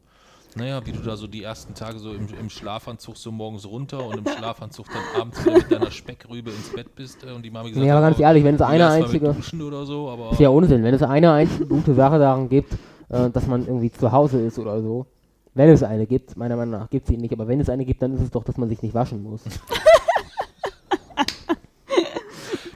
Naja, wie du da so die ersten Tage so im, im Schlafanzug so morgens runter und im Schlafanzug dann abends wieder mit deiner Speckrübe ins Bett bist äh, und die Mama gesagt Nee, aber hat, ganz oh, ehrlich, wenn es eine einzige, so, aber ist ja Unsinn, wenn es eine einzige gute Sache daran gibt, äh, dass man irgendwie zu Hause ist oder so, wenn es eine gibt, meiner Meinung nach gibt es sie nicht, aber wenn es eine gibt, dann ist es doch, dass man sich nicht waschen muss.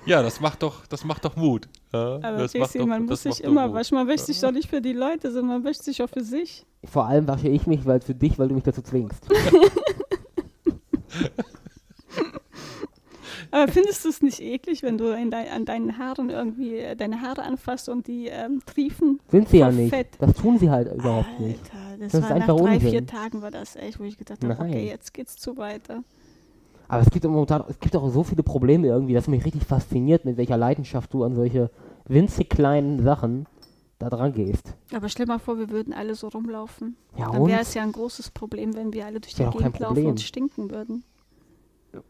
ja, das macht doch, das macht doch Mut. Ja, Aber das Casey, doch- man das muss sich immer waschen. Man wäscht sich doch nicht für die Leute, sondern man wäscht sich auch für sich. Vor allem wasche ich mich, weil für dich, weil du mich dazu zwingst. Aber findest du es nicht eklig, wenn du in dein, an deinen Haaren irgendwie äh, deine Haare anfasst und die ähm, triefen? Sind sie ja nicht. Fett. Das tun sie halt überhaupt nicht. Alter, das, Das ist war nach einfach drei, Unsinn. vier Tagen war das echt, wo ich gedacht habe, okay, jetzt geht's zu weiter. Aber es gibt auch momentan, es gibt auch so viele Probleme irgendwie, dass mich richtig fasziniert, mit welcher Leidenschaft du an solche winzig kleinen Sachen da dran gehst. Aber stell mal vor, wir würden alle so rumlaufen. Ja Dann wäre es ja ein großes Problem, wenn wir alle durch die Gegend laufen und stinken würden.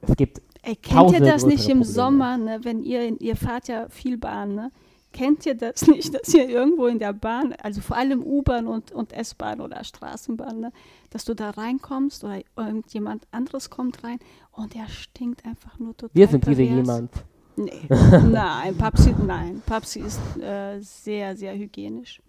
Es gibt, Ey, kennt ihr das nicht im Probleme. Sommer, ne, wenn ihr, in, ihr fahrt ja viel Bahn, ne? Kennt ihr das nicht, dass ihr irgendwo in der Bahn, also vor allem U-Bahn und, und S-Bahn oder Straßenbahn, ne, dass du da reinkommst oder irgendjemand anderes kommt rein und der stinkt einfach nur total wir sind diese pervers. jemand. Nee, nein, Papsi, nein, Papsi ist äh, sehr, sehr hygienisch.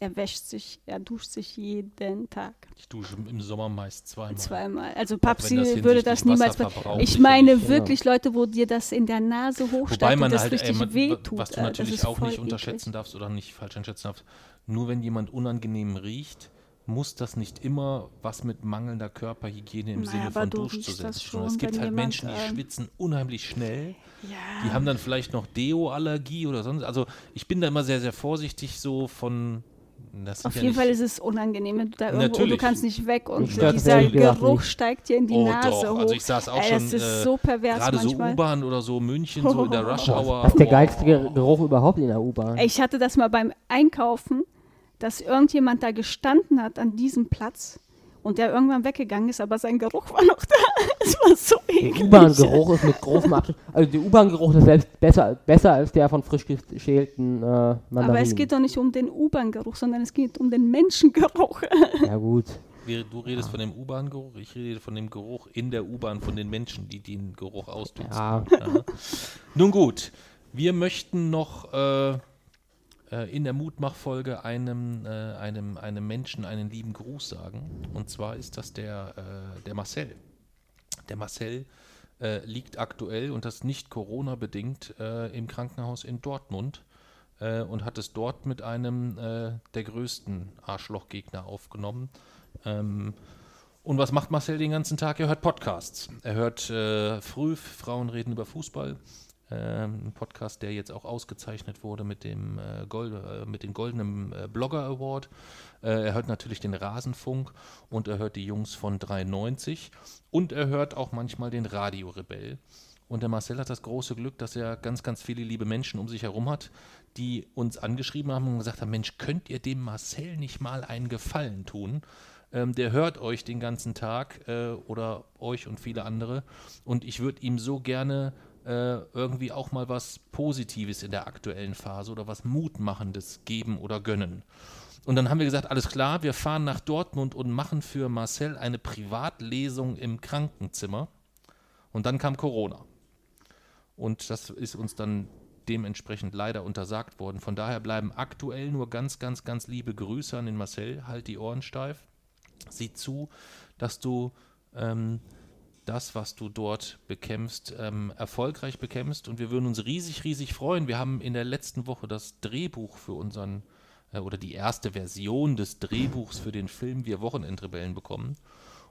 Er wäscht sich, er duscht sich jeden Tag. Ich dusche im Sommer meist zweimal. Zweimal. Also Papsi das würde das niemals. Ich meine ja. wirklich Leute, wo dir das in der Nase hochsteigt Wobei und man das halt, richtig ey, man, wehtut. was du äh, das natürlich ist auch nicht eklig. unterschätzen darfst oder nicht falsch einschätzen darfst, nur wenn jemand unangenehm riecht, muss das nicht immer was mit mangelnder Körperhygiene im Naja, Sinne von du Dusch zu setzen. Es gibt halt jemand, Menschen, die ähm, schwitzen unheimlich schnell. Ja. Die haben dann vielleicht noch Deo-Allergie oder sonst. Also ich bin da immer sehr, sehr vorsichtig so von Auf ja jeden Fall ist es unangenehm, wenn du da irgendwo, und du Natürlich. kannst nicht weg und stört dieser Geruch nicht. steigt dir in die oh Nase doch, hoch. also ich saß auch Ey, schon äh, so pervers gerade so. U-Bahn oder so München, so in der Rush Hour. Das ist der oh. geilste Ger- Geruch überhaupt in der U-Bahn. Ich hatte das mal beim Einkaufen, dass irgendjemand da gestanden hat an diesem Platz und der irgendwann weggegangen ist, aber sein Geruch war noch da. Es war so Der eklig. U-Bahn-Geruch ist mit großem Abstand. Also der U-Bahn-Geruch ist selbst besser, besser als der von frisch geschälten äh, Mandarinen. Aber es geht doch nicht um den U-Bahn-Geruch, sondern es geht um den Menschengeruch. Ja gut. Du redest von dem U-Bahn-Geruch, ich rede von dem Geruch in der U-Bahn von den Menschen, die den Geruch. Ja, Ja. Nun gut, wir möchten noch äh, äh, in der Mutmachfolge einem, äh, einem, einem Menschen einen lieben Gruß sagen. Und zwar ist das der, äh, der Marcel. Der Marcel äh, liegt aktuell, und das nicht Corona-bedingt, äh, im Krankenhaus in Dortmund und hat es dort mit einem der größten Arschlochgegner aufgenommen. Ähm, und was macht Marcel den ganzen Tag? Er hört Podcasts. Er hört äh, früh Frauen reden über Fußball. Ähm, ein Podcast, der jetzt auch ausgezeichnet wurde mit dem, äh, Gold, äh, mit dem goldenen äh, Blogger Award. Äh, er hört natürlich den Rasenfunk und er hört die Jungs von 93 und er hört auch manchmal den Radio Rebell. Und der Marcel hat das große Glück, dass er ganz, ganz viele liebe Menschen um sich herum hat, die uns angeschrieben haben und gesagt haben, Mensch, könnt ihr dem Marcel nicht mal einen Gefallen tun? Ähm, der hört euch den ganzen Tag äh, oder euch und viele andere. Und ich würde ihm so gerne äh, irgendwie auch mal was Positives in der aktuellen Phase oder was Mutmachendes geben oder gönnen. Und dann haben wir gesagt, alles klar, wir fahren nach Dortmund und machen für Marcel eine Privatlesung im Krankenzimmer. Und dann kam Corona. Und das ist uns dann dementsprechend leider untersagt worden. Von daher bleiben aktuell nur ganz, ganz, ganz liebe Grüße an den Marcel. Halt die Ohren steif. Sieh zu, dass du ähm, das, was du dort bekämpfst, ähm, erfolgreich bekämpfst. Und wir würden uns riesig, riesig freuen. Wir haben in der letzten Woche das Drehbuch für unseren, äh, oder die erste Version des Drehbuchs für den Film Wir Wochenendrebellen bekommen.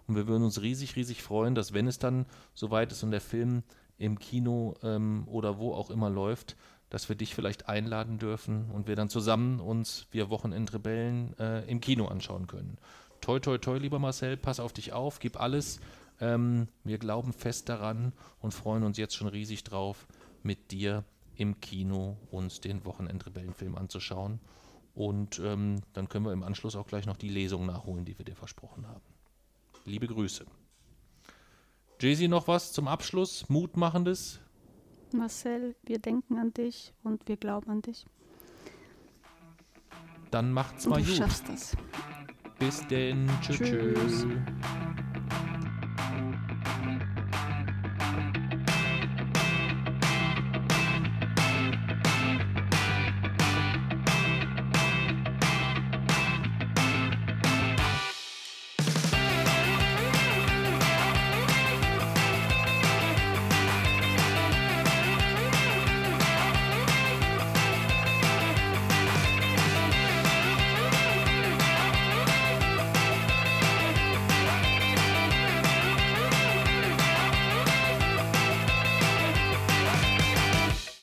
Und wir würden uns riesig, riesig freuen, dass wenn es dann soweit ist und der Film im Kino ähm, oder wo auch immer läuft, dass wir dich vielleicht einladen dürfen und wir dann zusammen uns Wir Wochenendrebellen äh, im Kino anschauen können. Toi, toi, toi, lieber Marcel, pass auf dich auf, gib alles. Ähm, wir glauben fest daran und freuen uns jetzt schon riesig drauf, mit dir im Kino uns den Wochenendrebellenfilm anzuschauen. Und ähm, dann können wir im Anschluss auch gleich noch die Lesung nachholen, die wir dir versprochen haben. Liebe Grüße. Jay-Z, noch was zum Abschluss? Mutmachendes? Marcel, wir denken an dich und wir glauben an dich. Dann macht's mal du gut. schaffst das. Bis denn. Tschüss. Tschüss. tschüss.